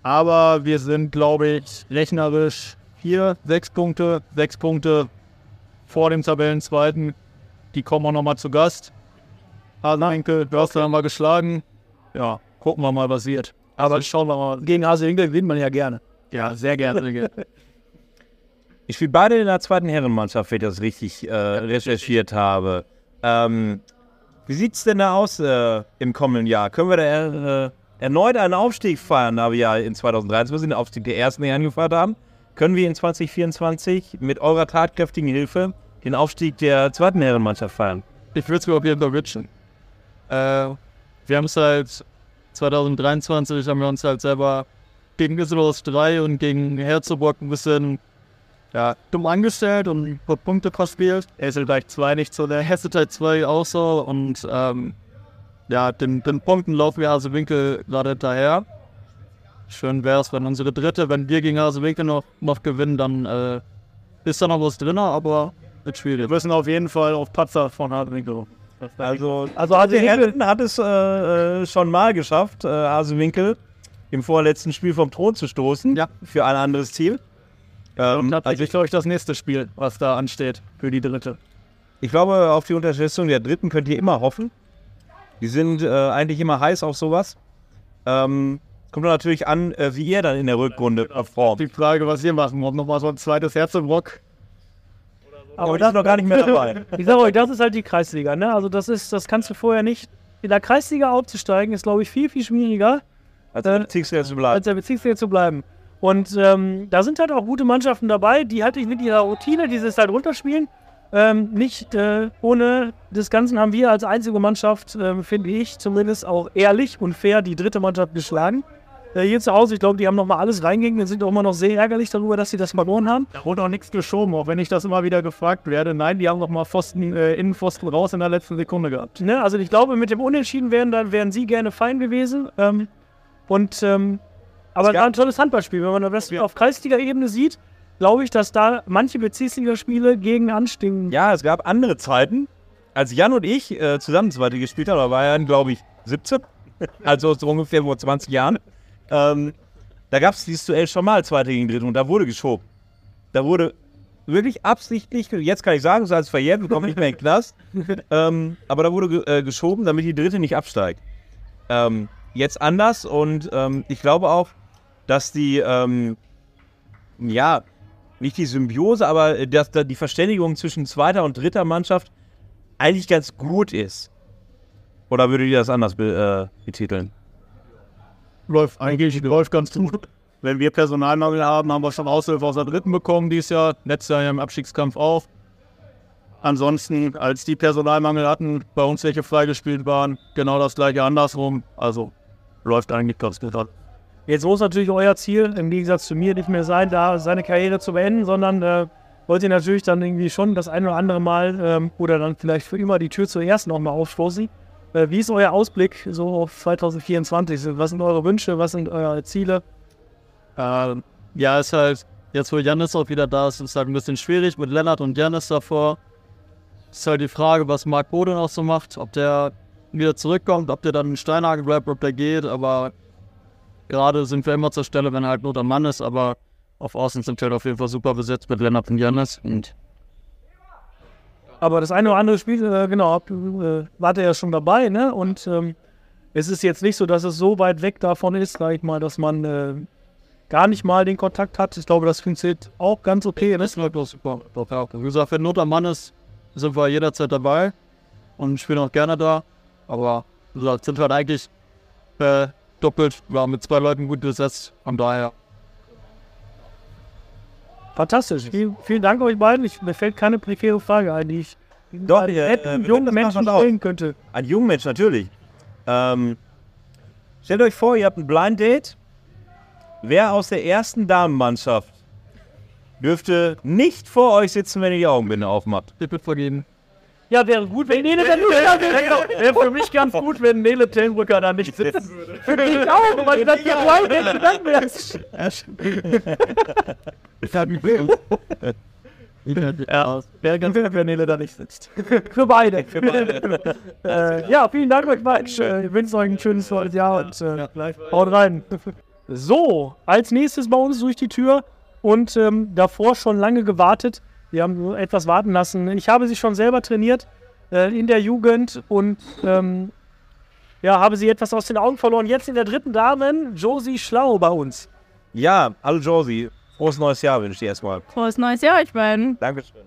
Aber wir sind, glaube ich, rechnerisch hier sechs Punkte, sechs Punkte vor dem Tabellenzweiten. Die kommen auch nochmal zu Gast. Hasenwinkel, du hast dann mal geschlagen. Ja, gucken wir mal, was wird. Aber schauen wir mal. Gegen Hasewinkel gewinnt man ja gerne. Ja, sehr gerne. Ich spiele beide in der zweiten Herrenmannschaft, wenn ich das richtig äh, recherchiert habe. Ähm, wie sieht es denn da aus äh, im kommenden Jahr? Können wir da äh, erneut einen Aufstieg feiern, da wir ja in 2023 den Aufstieg der ersten Herren gefeiert haben? Können wir in 2024 mit eurer tatkräftigen Hilfe den Aufstieg der zweiten Herrenmannschaft feiern? Ich würde es mir auf jeden Fall wünschen. Wir haben es halt 2023 haben wir uns halt selber gegen Isselos 3 und gegen Herzoburg ein bisschen ja, dumm angestellt und ein paar Punkte verspielt. Hesselteich 2 nicht so, der Hesselteich 2 auch so und ähm, ja, den, den Punkten laufen wir Hasewinkel gerade hinterher. Schön wäre es, wenn unsere dritte, wenn wir gegen Hasewinkel noch, noch gewinnen, dann äh, ist da noch was drin, aber wird schwierig. Wir müssen auf jeden Fall auf Patzer von Hasewinkel. Also, also Hasewinkel hat es äh, äh, schon mal geschafft, äh, Hasewinkel im vorletzten Spiel vom Thron zu stoßen. Ja. Für ein anderes Ziel. Ähm, also ich glaube, das nächste Spiel, was da ansteht für die dritte. Ich glaube, auf die Unterstützung der Dritten könnt ihr immer hoffen. Die sind äh, eigentlich immer heiß auf sowas. Ähm, kommt natürlich an, äh, wie ihr dann in der Rückrunde performt. Die Frage, was ihr machen, ob nochmal so ein zweites Herz im Rock. Aber das ist noch gar nicht mehr dabei. Ich sage euch, das ist halt die Kreisliga, ne? Also das ist, das kannst du vorher nicht. In der Kreisliga aufzusteigen, ist, glaube ich, viel, viel schwieriger, Als der Bezirksliga zu bleiben. als der Bezirksliga zu bleiben. Und ähm, da sind halt auch gute Mannschaften dabei, die halt mit ihrer Routine dieses halt runterspielen. Ähm, nicht äh, ohne des Ganzen haben wir als einzige Mannschaft, ähm, finde ich, zumindest auch ehrlich und fair die dritte Mannschaft geschlagen. Äh, hier zu Hause, ich glaube, die haben nochmal alles reingegeben, sind auch immer noch sehr ärgerlich darüber, dass sie das verloren haben. Da wurde auch nichts geschoben, auch wenn ich das immer wieder gefragt werde. Nein, die haben nochmal Pfosten, äh, Innenpfosten raus in der letzten Sekunde gehabt. Ne? Also ich glaube, mit dem Unentschieden wären, dann wären sie gerne fein gewesen. Ähm, und ähm, aber es war ein tolles Handballspiel. Wenn man das auf Kreisliga-Ebene sieht, glaube ich, dass da manche Bezirksligaspiele gegen anstinken. Ja, es gab andere Zeiten, als Jan und ich äh, zusammen zweite gespielt haben, da war Jan, glaube ich, 17, also so ungefähr vor 20 Jahren. Ähm, da gab es dieses Duell schon mal, zweite gegen dritte, und da wurde geschoben. Da wurde wirklich absichtlich, jetzt kann ich sagen, so als verjährt, wir kommen nicht mehr in den Knast, ähm, aber da wurde ge äh, geschoben, damit die dritte nicht absteigt. Ähm, jetzt anders und ähm, ich glaube auch, dass die, ähm, ja, nicht die Symbiose, aber äh, dass da die Verständigung zwischen zweiter und dritter Mannschaft eigentlich ganz gut ist. Oder würdet ihr das anders be äh, betiteln? Läuft eigentlich läuft ganz gut. Wenn wir Personalmangel haben, haben wir schon Aushilfe aus der dritten bekommen dieses Jahr. Letztes Jahr ja im Abstiegskampf auch. Ansonsten, als die Personalmangel hatten, bei uns welche freigespielt waren, genau das gleiche andersrum. Also läuft eigentlich ganz gut. Jetzt muss natürlich euer Ziel, im Gegensatz zu mir, nicht mehr sein, da seine Karriere zu beenden, sondern äh, wollt ihr natürlich dann irgendwie schon das ein oder andere Mal ähm, oder dann vielleicht für immer die Tür zuerst nochmal aufstoßen. Äh, wie ist euer Ausblick so auf 2024? Was sind eure Wünsche? Was sind eure Ziele? Ähm, ja, ist halt, jetzt wo Janis auch wieder da ist, ist halt ein bisschen schwierig mit Lennart und Janis davor. Ist halt die Frage, was Marc Bode noch so macht, ob der wieder zurückkommt, ob der dann in Steinhagen bleibt, ob der geht, aber gerade sind wir immer zur Stelle, wenn halt nur der Mann ist, aber auf Außen sind wir halt auf jeden Fall super besetzt mit Lennart und Janis und Aber das eine oder andere Spiel, äh, genau, äh, wart ihr ja schon dabei, ne? Und ähm, es ist jetzt nicht so, dass es so weit weg davon ist, sag ich mal, dass man äh, gar nicht mal den Kontakt hat. Ich glaube, das funktioniert auch ganz okay. Ne? Das läuft auch super. Wie gesagt, wenn nur der Mann ist, sind wir jederzeit dabei. und spielen auch gerne da. Aber wie gesagt, sind halt eigentlich äh, doppelt, ja, mit zwei Leuten gut besetzt. Von daher. Fantastisch. Vielen, vielen Dank euch beiden. Ich, mir fällt keine prekäre Frage ein, die ich Doch, netten äh, wir jungen Menschen stellen könnte. Ein junger Mensch, natürlich. Ähm, stellt euch vor, ihr habt ein Blind Date. Wer aus der ersten Damenmannschaft dürfte nicht vor euch sitzen, wenn ihr die Augenbinde aufmacht? Tipp vergeben. Ja, wäre gut, wenn Nele dann ja, wäre, wäre für mich ganz gut, wenn Nele Tellenbrücker da nicht sitzen würde. Für dich auch, weil das ja Blind Date wärst. Ja, wäre ganz gut, wenn Nele da nicht sitzt. Für beide. Für beide. äh, ja, vielen Dank euch beiden. Äh, Ich wünsche euch ein schönes volles Jahr und äh, haut rein. So, als nächstes bei uns durch die Tür und ähm, davor schon lange gewartet. Wir haben nur etwas warten lassen. Ich habe sie schon selber trainiert äh, in der Jugend und ähm, ja, habe sie etwas aus den Augen verloren. Jetzt in der dritten Dame, Josie Schlau bei uns. Ja, hallo Josie. Frohes neues Jahr wünsche ich dir erstmal. Frohes neues Jahr, euch beiden. Dankeschön.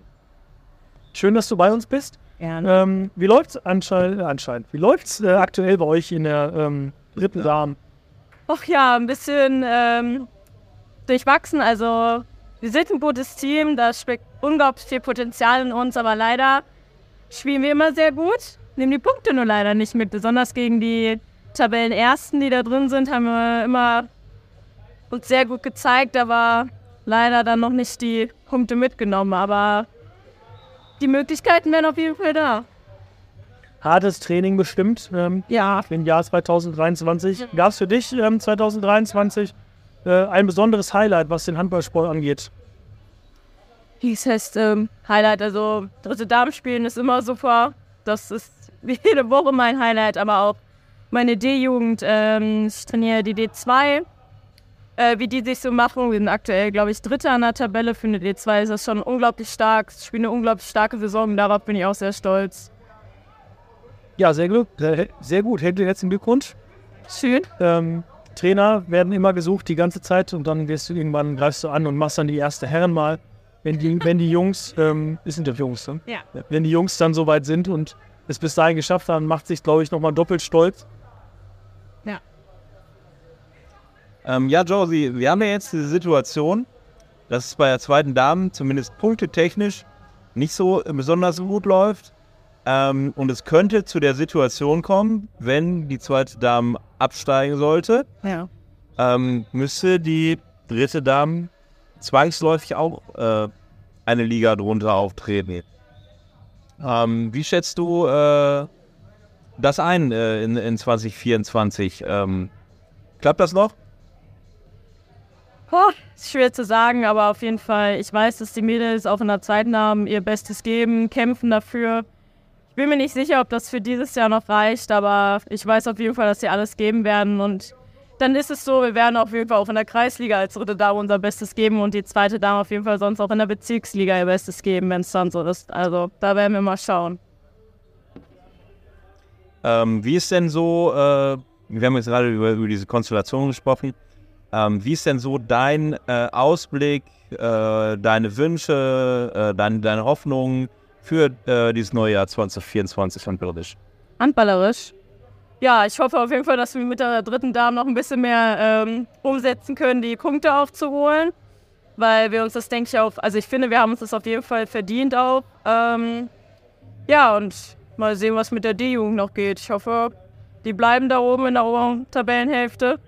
Schön, dass du bei uns bist. Gerne. Ähm, wie läuft's anscheinend, anscheinend? Wie läuft's äh, aktuell bei euch in der ähm, dritten Dame? Ach ja, ein bisschen ähm, durchwachsen. Also, wir sind ein gutes Team, da steckt unglaublich viel Potenzial in uns, aber leider spielen wir immer sehr gut, nehmen die Punkte nur leider nicht mit. Besonders gegen die Tabellenersten, die da drin sind, haben wir immer uns sehr gut gezeigt, aber leider dann noch nicht die Punkte mitgenommen. Aber die Möglichkeiten wären auf jeden Fall da. Hartes Training bestimmt ähm, Ja, im Jahr 2023. Gab es für dich ähm, 2023 äh, ein besonderes Highlight, was den Handballsport angeht? Dies heißt ähm, Highlight, also dritte Damenspielen ist immer super. Das ist jede Woche mein Highlight, aber auch meine D-Jugend. Ähm, ich trainiere die D2. Äh, wie die sich so machen, wir sind aktuell, glaube ich, Dritter an der Tabelle für eine D2. Ist das schon unglaublich stark. Ich spiele eine unglaublich starke Saison, darauf bin ich auch sehr stolz. Ja, sehr, glück, sehr, sehr gut. Herzlichen Glückwunsch. Schön. Ähm, Trainer werden immer gesucht die ganze Zeit und dann gehst du irgendwann, greifst du an und machst dann die erste Herren mal. Wenn die, wenn die Jungs, ähm, es sind ja Jungs, ne? Ja. Wenn die Jungs dann soweit sind und es bis dahin geschafft haben, macht sich, glaube ich, nochmal doppelt stolz. Ähm, ja, Josie, wir haben ja jetzt diese Situation, dass es bei der zweiten Dame zumindest punktetechnisch nicht so besonders gut läuft. Ähm, und es könnte zu der Situation kommen, wenn die zweite Dame absteigen sollte, Ja. ähm, müsste die dritte Dame zwangsläufig auch äh, eine Liga drunter auftreten. Ähm, wie schätzt du äh, das ein äh, in, in 2024? Ähm, klappt das noch? Boah, ist schwer zu sagen, aber auf jeden Fall, ich weiß, dass die Mädels auch in der zweiten haben ihr Bestes geben, kämpfen dafür. Ich bin mir nicht sicher, ob das für dieses Jahr noch reicht, aber ich weiß auf jeden Fall, dass sie alles geben werden und dann ist es so, wir werden auf jeden Fall auch in der Kreisliga als dritte Dame unser Bestes geben und die zweite Dame auf jeden Fall sonst auch in der Bezirksliga ihr Bestes geben, wenn es dann so ist. Also da werden wir mal schauen. Ähm, wie ist denn so, äh, wir haben jetzt gerade über, über diese Konstellation gesprochen, ähm, wie ist denn so dein äh, Ausblick, äh, deine Wünsche, äh, dein, deine Hoffnungen für äh, dieses neue Jahr 2024 von Birdisch? Handballerisch. Ja, ich hoffe auf jeden Fall, dass wir mit der dritten Dame noch ein bisschen mehr ähm, umsetzen können, die Punkte aufzuholen. Weil wir uns das, denke ich, auch, also ich finde, wir haben uns das auf jeden Fall verdient auch. Ähm, ja, und mal sehen, was mit der D-Jugend noch geht. Ich hoffe, die bleiben da oben in der oberen Tabellenhälfte,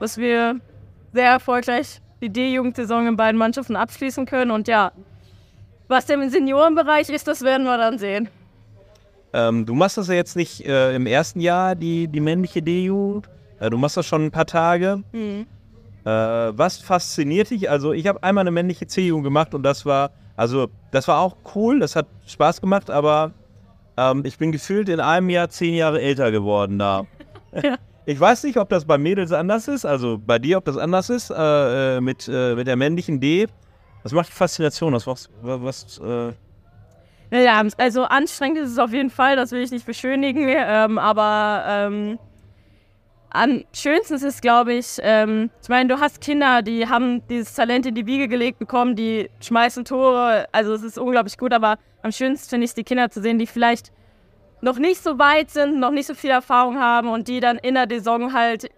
dass wir sehr erfolgreich die D-Jugendsaison in beiden Mannschaften abschließen können. Und ja, was denn im Seniorenbereich ist, das werden wir dann sehen. Ähm, du machst das ja jetzt nicht äh, im ersten Jahr, die, die männliche D-Jugend. Äh, du machst das schon ein paar Tage. Mhm. Äh, was fasziniert dich? Also ich habe einmal eine männliche C-Jugend gemacht und das war, also das war auch cool, das hat Spaß gemacht, aber ähm, ich bin gefühlt in einem Jahr zehn Jahre älter geworden da. Ja. Ich weiß nicht, ob das bei Mädels anders ist, also bei dir, ob das anders ist, äh, äh, mit, äh, mit der männlichen D. Was macht die Faszination? Was, was äh, Ja, also anstrengend ist es auf jeden Fall, das will ich nicht beschönigen, ähm, aber ähm, am schönsten ist es, glaube ich, ähm, ich meine, du hast Kinder, die haben dieses Talent in die Wiege gelegt bekommen, die schmeißen Tore, also es ist unglaublich gut, aber am schönsten finde ich es, die Kinder zu sehen, die vielleicht noch nicht so weit sind, noch nicht so viel Erfahrung haben und die dann in der Saison halt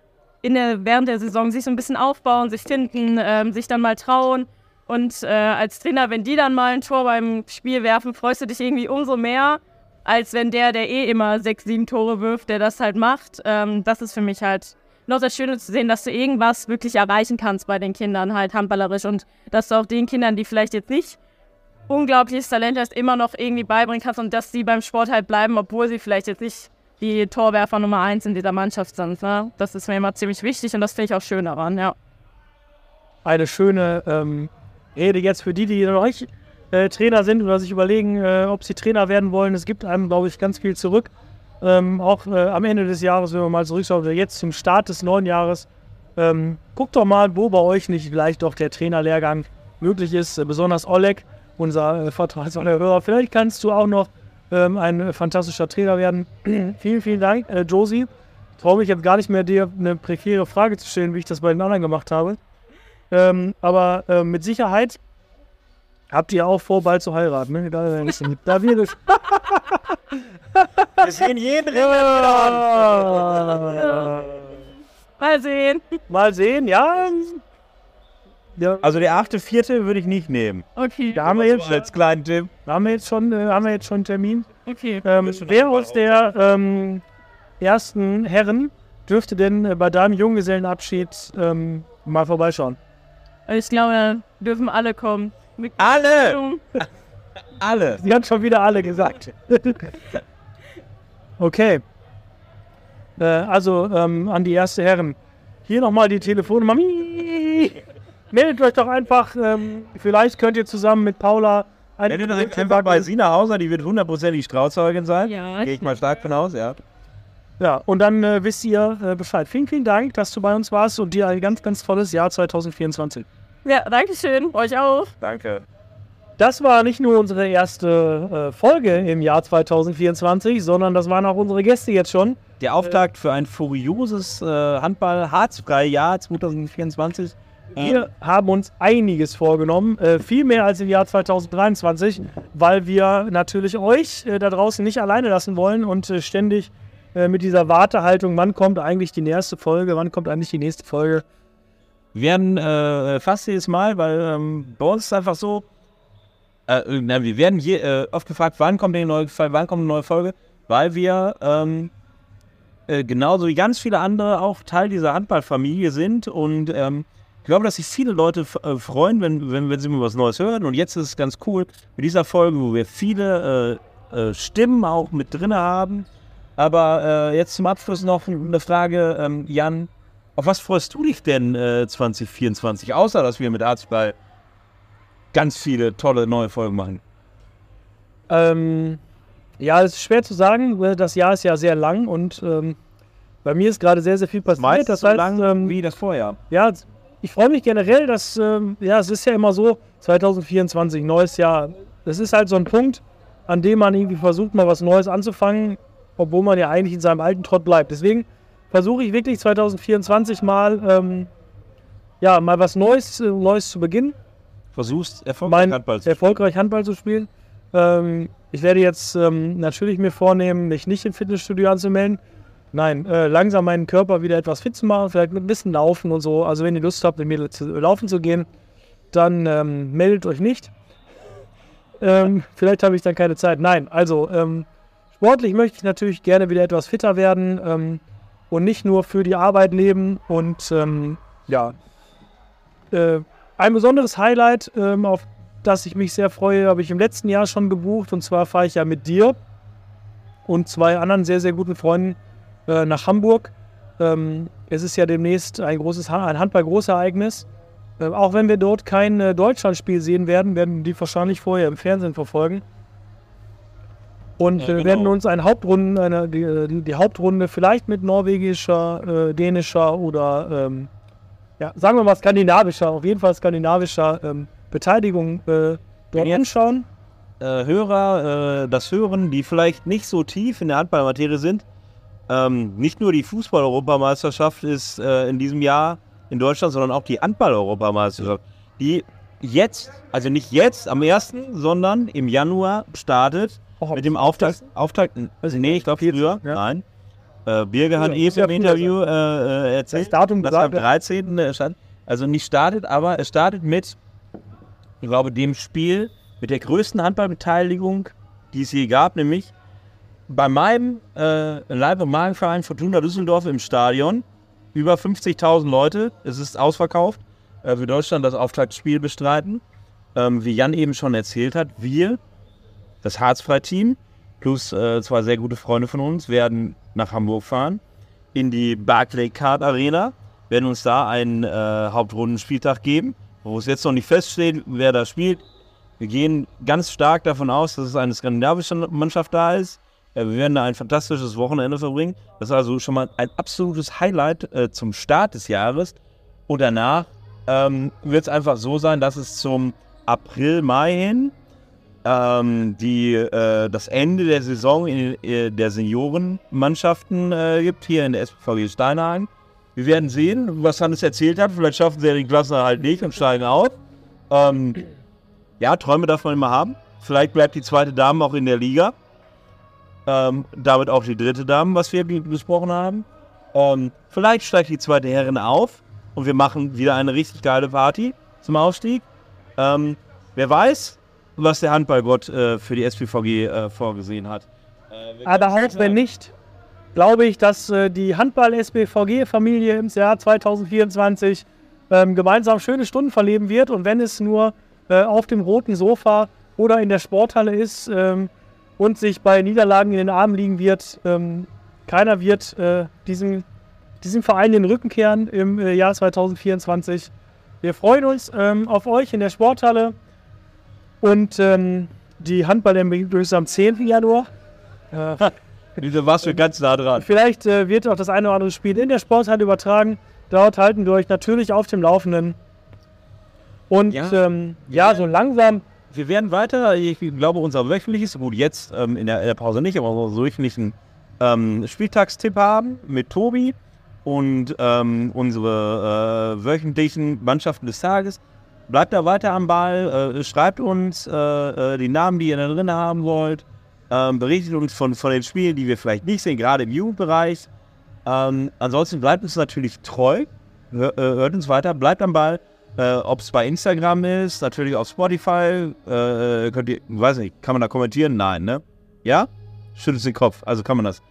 in der, während der Saison sich so ein bisschen aufbauen, sich finden, ähm, sich dann mal trauen. Und äh, als Trainer, wenn die dann mal ein Tor beim Spiel werfen, freust du dich irgendwie umso mehr, als wenn der, der eh immer sechs, sieben Tore wirft, der das halt macht. Ähm, das ist für mich halt noch das Schöne zu sehen, dass du irgendwas wirklich erreichen kannst bei den Kindern halt handballerisch und dass du auch den Kindern, die vielleicht jetzt nicht unglaubliches Talent hast, immer noch irgendwie beibringen kannst und dass sie beim Sport halt bleiben, obwohl sie vielleicht jetzt nicht die Torwerfer Nummer eins in dieser Mannschaft sind. Ne? Das ist mir immer ziemlich wichtig und das finde ich auch schön daran, ja. Eine schöne ähm, Rede jetzt für die, die noch nicht äh, Trainer sind oder sich überlegen, äh, ob sie Trainer werden wollen. Es gibt einem, glaube ich, ganz viel zurück. Ähm, auch äh, am Ende des Jahres, wenn wir mal zurückschauen, oder jetzt zum Start des neuen Jahres. Ähm, guckt doch mal, wo bei euch nicht vielleicht doch der Trainerlehrgang möglich ist. Äh, besonders Oleg, unser äh, vertrauensvoller Hörer. Vielleicht kannst du auch noch ähm, ein äh, fantastischer Trainer werden. vielen, vielen Dank, äh, Josie. Ich traue mich jetzt gar nicht mehr, dir eine prekäre Frage zu stellen, wie ich das bei den anderen gemacht habe. Ähm, aber äh, mit Sicherheit habt ihr auch vor, bald zu heiraten. Ne? Da, da wird es. Wir sehen jeden Mal sehen. Mal sehen, ja. ja. Also der achte, vierte würde ich nicht nehmen. Okay. Da haben wir jetzt, Als kleinen Tipp. da haben wir jetzt schon, äh, haben wir jetzt schon einen Termin. Okay. Ähm, wer aus der ähm, ersten Herren dürfte denn äh, bei deinem Junggesellenabschied ähm, mal vorbeischauen? Ich glaube, da dürfen alle kommen. Mit Alle! Alle. Sie hat schon wieder alle gesagt. okay. Äh, also ähm, an die erste Herren. Hier nochmal die Telefonnummer. Meldet euch doch einfach. Ähm, vielleicht könnt ihr zusammen mit Paula ein Wenn du direkt einfach bei Sina Hauser, die wird hundertprozentig Strauzeugin sein. Ja. Gehe ich mal stark von aus, ja. Ja, und dann äh, wisst ihr äh, Bescheid. Vielen, vielen Dank, dass du bei uns warst und dir ein ganz, ganz tolles Jahr 2024. Ja, danke schön. Euch auch. Danke. Das war nicht nur unsere erste äh, Folge im Jahr 2024, sondern das waren auch unsere Gäste jetzt schon. Der Auftakt für ein furioses äh, Handball-Harzfrei-Jahr 2024. Wir haben uns einiges vorgenommen, äh, viel mehr als im Jahr 2023, weil wir natürlich euch äh, da draußen nicht alleine lassen wollen und äh, ständig äh, mit dieser Wartehaltung, wann kommt eigentlich die nächste Folge, wann kommt eigentlich die nächste Folge. Wir werden äh, fast jedes Mal, weil ähm, bei uns ist einfach so, äh, na, wir werden je, äh, oft gefragt, wann kommt eine neue, wann kommt eine neue Folge, weil wir ähm, äh, genauso wie ganz viele andere auch Teil dieser Handballfamilie sind und ähm, ich glaube, dass sich viele Leute äh, freuen, wenn, wenn, wenn sie mal was Neues hören. Und jetzt ist es ganz cool mit dieser Folge, wo wir viele äh, Stimmen auch mit drin haben. Aber jetzt zum Abschluss noch eine Frage, ähm, Jan, auf was freust du dich denn äh, 2024, außer dass wir mit Arztball ganz viele tolle neue Folgen machen? Ähm, ja, es ist schwer zu sagen, das Jahr ist ja sehr lang und ähm, bei mir ist gerade sehr, sehr viel passiert. Meist das so heißt, lang ähm, wie das Vorjahr. Ja, ich freue mich generell, dass, ähm, ja, es ist ja immer so, 2024, neues Jahr. Das ist halt so ein Punkt, an dem man irgendwie versucht, mal was Neues anzufangen, obwohl man ja eigentlich in seinem alten Trott bleibt. Deswegen versuche ich wirklich 2024 mal, ähm, ja, mal was Neues, äh, Neues zu beginnen Versuchst erfolgreich mein, Handball zu erfolgreich Handball zu spielen. Ähm, ich werde jetzt ähm, natürlich mir vornehmen, mich nicht im Fitnessstudio anzumelden. Nein, äh, langsam meinen Körper wieder etwas fit zu machen, vielleicht mit ein bisschen Laufen und so. Also wenn ihr Lust habt, mit mir zu, laufen zu gehen, dann ähm, meldet euch nicht. Ähm, vielleicht habe ich dann keine Zeit. Nein, also ähm, sportlich möchte ich natürlich gerne wieder etwas fitter werden ähm, und nicht nur für die Arbeit leben. Und ähm, ja, äh, ein besonderes Highlight, ähm, auf das ich mich sehr freue, habe ich im letzten Jahr schon gebucht. Und zwar fahre ich ja mit dir und zwei anderen sehr, sehr guten Freunden äh, nach Hamburg. Ähm, es ist ja demnächst ein großes Ha- ein Handball-Großereignis. Äh, auch wenn wir dort kein äh, Deutschlandspiel sehen werden, werden die wahrscheinlich vorher im Fernsehen verfolgen. Und Ja, wir genau. werden uns eine Hauptrunde, eine, die, die, Hauptrunde vielleicht mit norwegischer, äh, dänischer oder ähm, ja, sagen wir mal skandinavischer, auf jeden Fall skandinavischer ähm, Beteiligung äh, dort jetzt- anschauen. äh, Hörer äh, das hören, die vielleicht nicht so tief in der Handballmaterie sind. Ähm, nicht nur die Fußball-Europameisterschaft ist äh, in diesem Jahr in Deutschland, sondern auch die Handball-Europameisterschaft, die jetzt, also nicht jetzt am 1., sondern im Januar startet. Mit dem Auftakt, Auftakt, Weiß ich nee, ich glaube früher, ja. nein. Äh, Birge hat Früher, eben muss ja im Interview äh, äh, erzählt, Das Datum dass am gesagt, 13. stand. Also nicht startet, aber es startet mit, ich glaube, dem Spiel mit der größten Handballbeteiligung, die es je gab, nämlich bei meinem äh, Leib- und Magenverein Fortuna Düsseldorf im Stadion. Über 50.000 Leute. Es ist ausverkauft. Äh, für Deutschland das Auftaktspiel bestreiten. Ähm, wie Jan eben schon erzählt hat, wir, das Harzfrei-Team, plus äh, zwei sehr gute Freunde von uns, werden nach Hamburg fahren, in die Barclaycard Arena, werden uns da einen äh, Hauptrundenspieltag geben, wo es jetzt noch nicht feststeht, wer da spielt. Wir gehen ganz stark davon aus, dass es eine skandinavische Mannschaft da ist. Äh, wir werden da ein fantastisches Wochenende verbringen. Das ist also schon mal ein absolutes Highlight äh, zum Start des Jahres. Und danach ähm, wird es einfach so sein, dass es zum April, Mai hin ähm, die, äh, das Ende der Saison in, äh, der Seniorenmannschaften äh, gibt, hier in der SPVG Steinhagen. Wir werden sehen, was Hannes erzählt hat. Vielleicht schaffen sie ja die Klasse halt nicht und steigen auf. Ähm, ja, Träume darf man immer haben. Vielleicht bleibt die zweite Dame auch in der Liga. Ähm, damit auch die dritte Dame, was wir besprochen haben. Ähm, vielleicht steigt die zweite Herrin auf und wir machen wieder eine richtig geile Party zum Aufstieg. Ähm, wer weiß, was der Handballgott äh, für die SPVG äh, vorgesehen hat. Äh, Aber auch wenn nicht, glaube ich, dass äh, die Handball-SBVG-Familie im Jahr 2024 ähm, gemeinsam schöne Stunden verleben wird. Und wenn es nur äh, auf dem roten Sofa oder in der Sporthalle ist ähm, und sich bei Niederlagen in den Armen liegen wird, ähm, keiner wird äh, diesem, diesem Verein den Rücken kehren im äh, Jahr 2024. Wir freuen uns ähm, auf euch in der Sporthalle und ähm, die Handball-MB ist am 10. Januar. Äh, Da warst du ganz nah dran. Vielleicht äh, wird auch das eine oder andere Spiel in der Sporthalle übertragen. Dort halten wir euch natürlich auf dem Laufenden. Und Ja. ähm, ja so langsam. Wir werden weiter, ich glaube, unser wöchentliches, gut, jetzt ähm, in, der, in der Pause nicht, aber unseren wöchentlichen ähm, Spieltagstipp haben mit Tobi und ähm, unsere äh, wöchentlichen Mannschaften des Tages. Bleibt da weiter am Ball, äh, schreibt uns äh, äh, die Namen, die ihr da drin haben wollt, ähm, berichtet uns von, von den Spielen, die wir vielleicht nicht sehen, gerade im Jugendbereich. Ähm, ansonsten bleibt uns natürlich treu, hör, äh, hört uns weiter, bleibt am Ball. Äh, Ob es bei Instagram ist, natürlich auf Spotify. Äh, könnt ihr, weiß nicht, kann man da kommentieren? Nein, ne? Ja? Schüttelt den Kopf, also kann man das.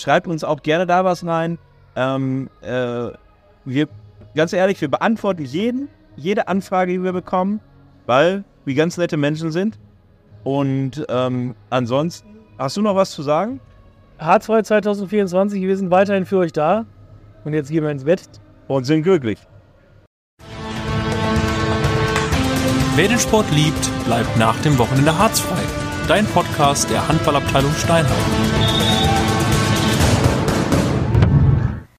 Schreibt uns auch gerne da was rein. Ähm, äh, wir, ganz ehrlich, wir beantworten jeden, jede Anfrage, die wir bekommen, weil wir ganz nette Menschen sind. Und ähm, ansonsten, hast du noch was zu sagen? Harzfrei 2024, wir sind weiterhin für euch da. Und jetzt gehen wir ins Bett. Und sind glücklich. Wer den Sport liebt, bleibt nach dem Wochenende harzfrei. Dein Podcast der Handballabteilung Steinheim.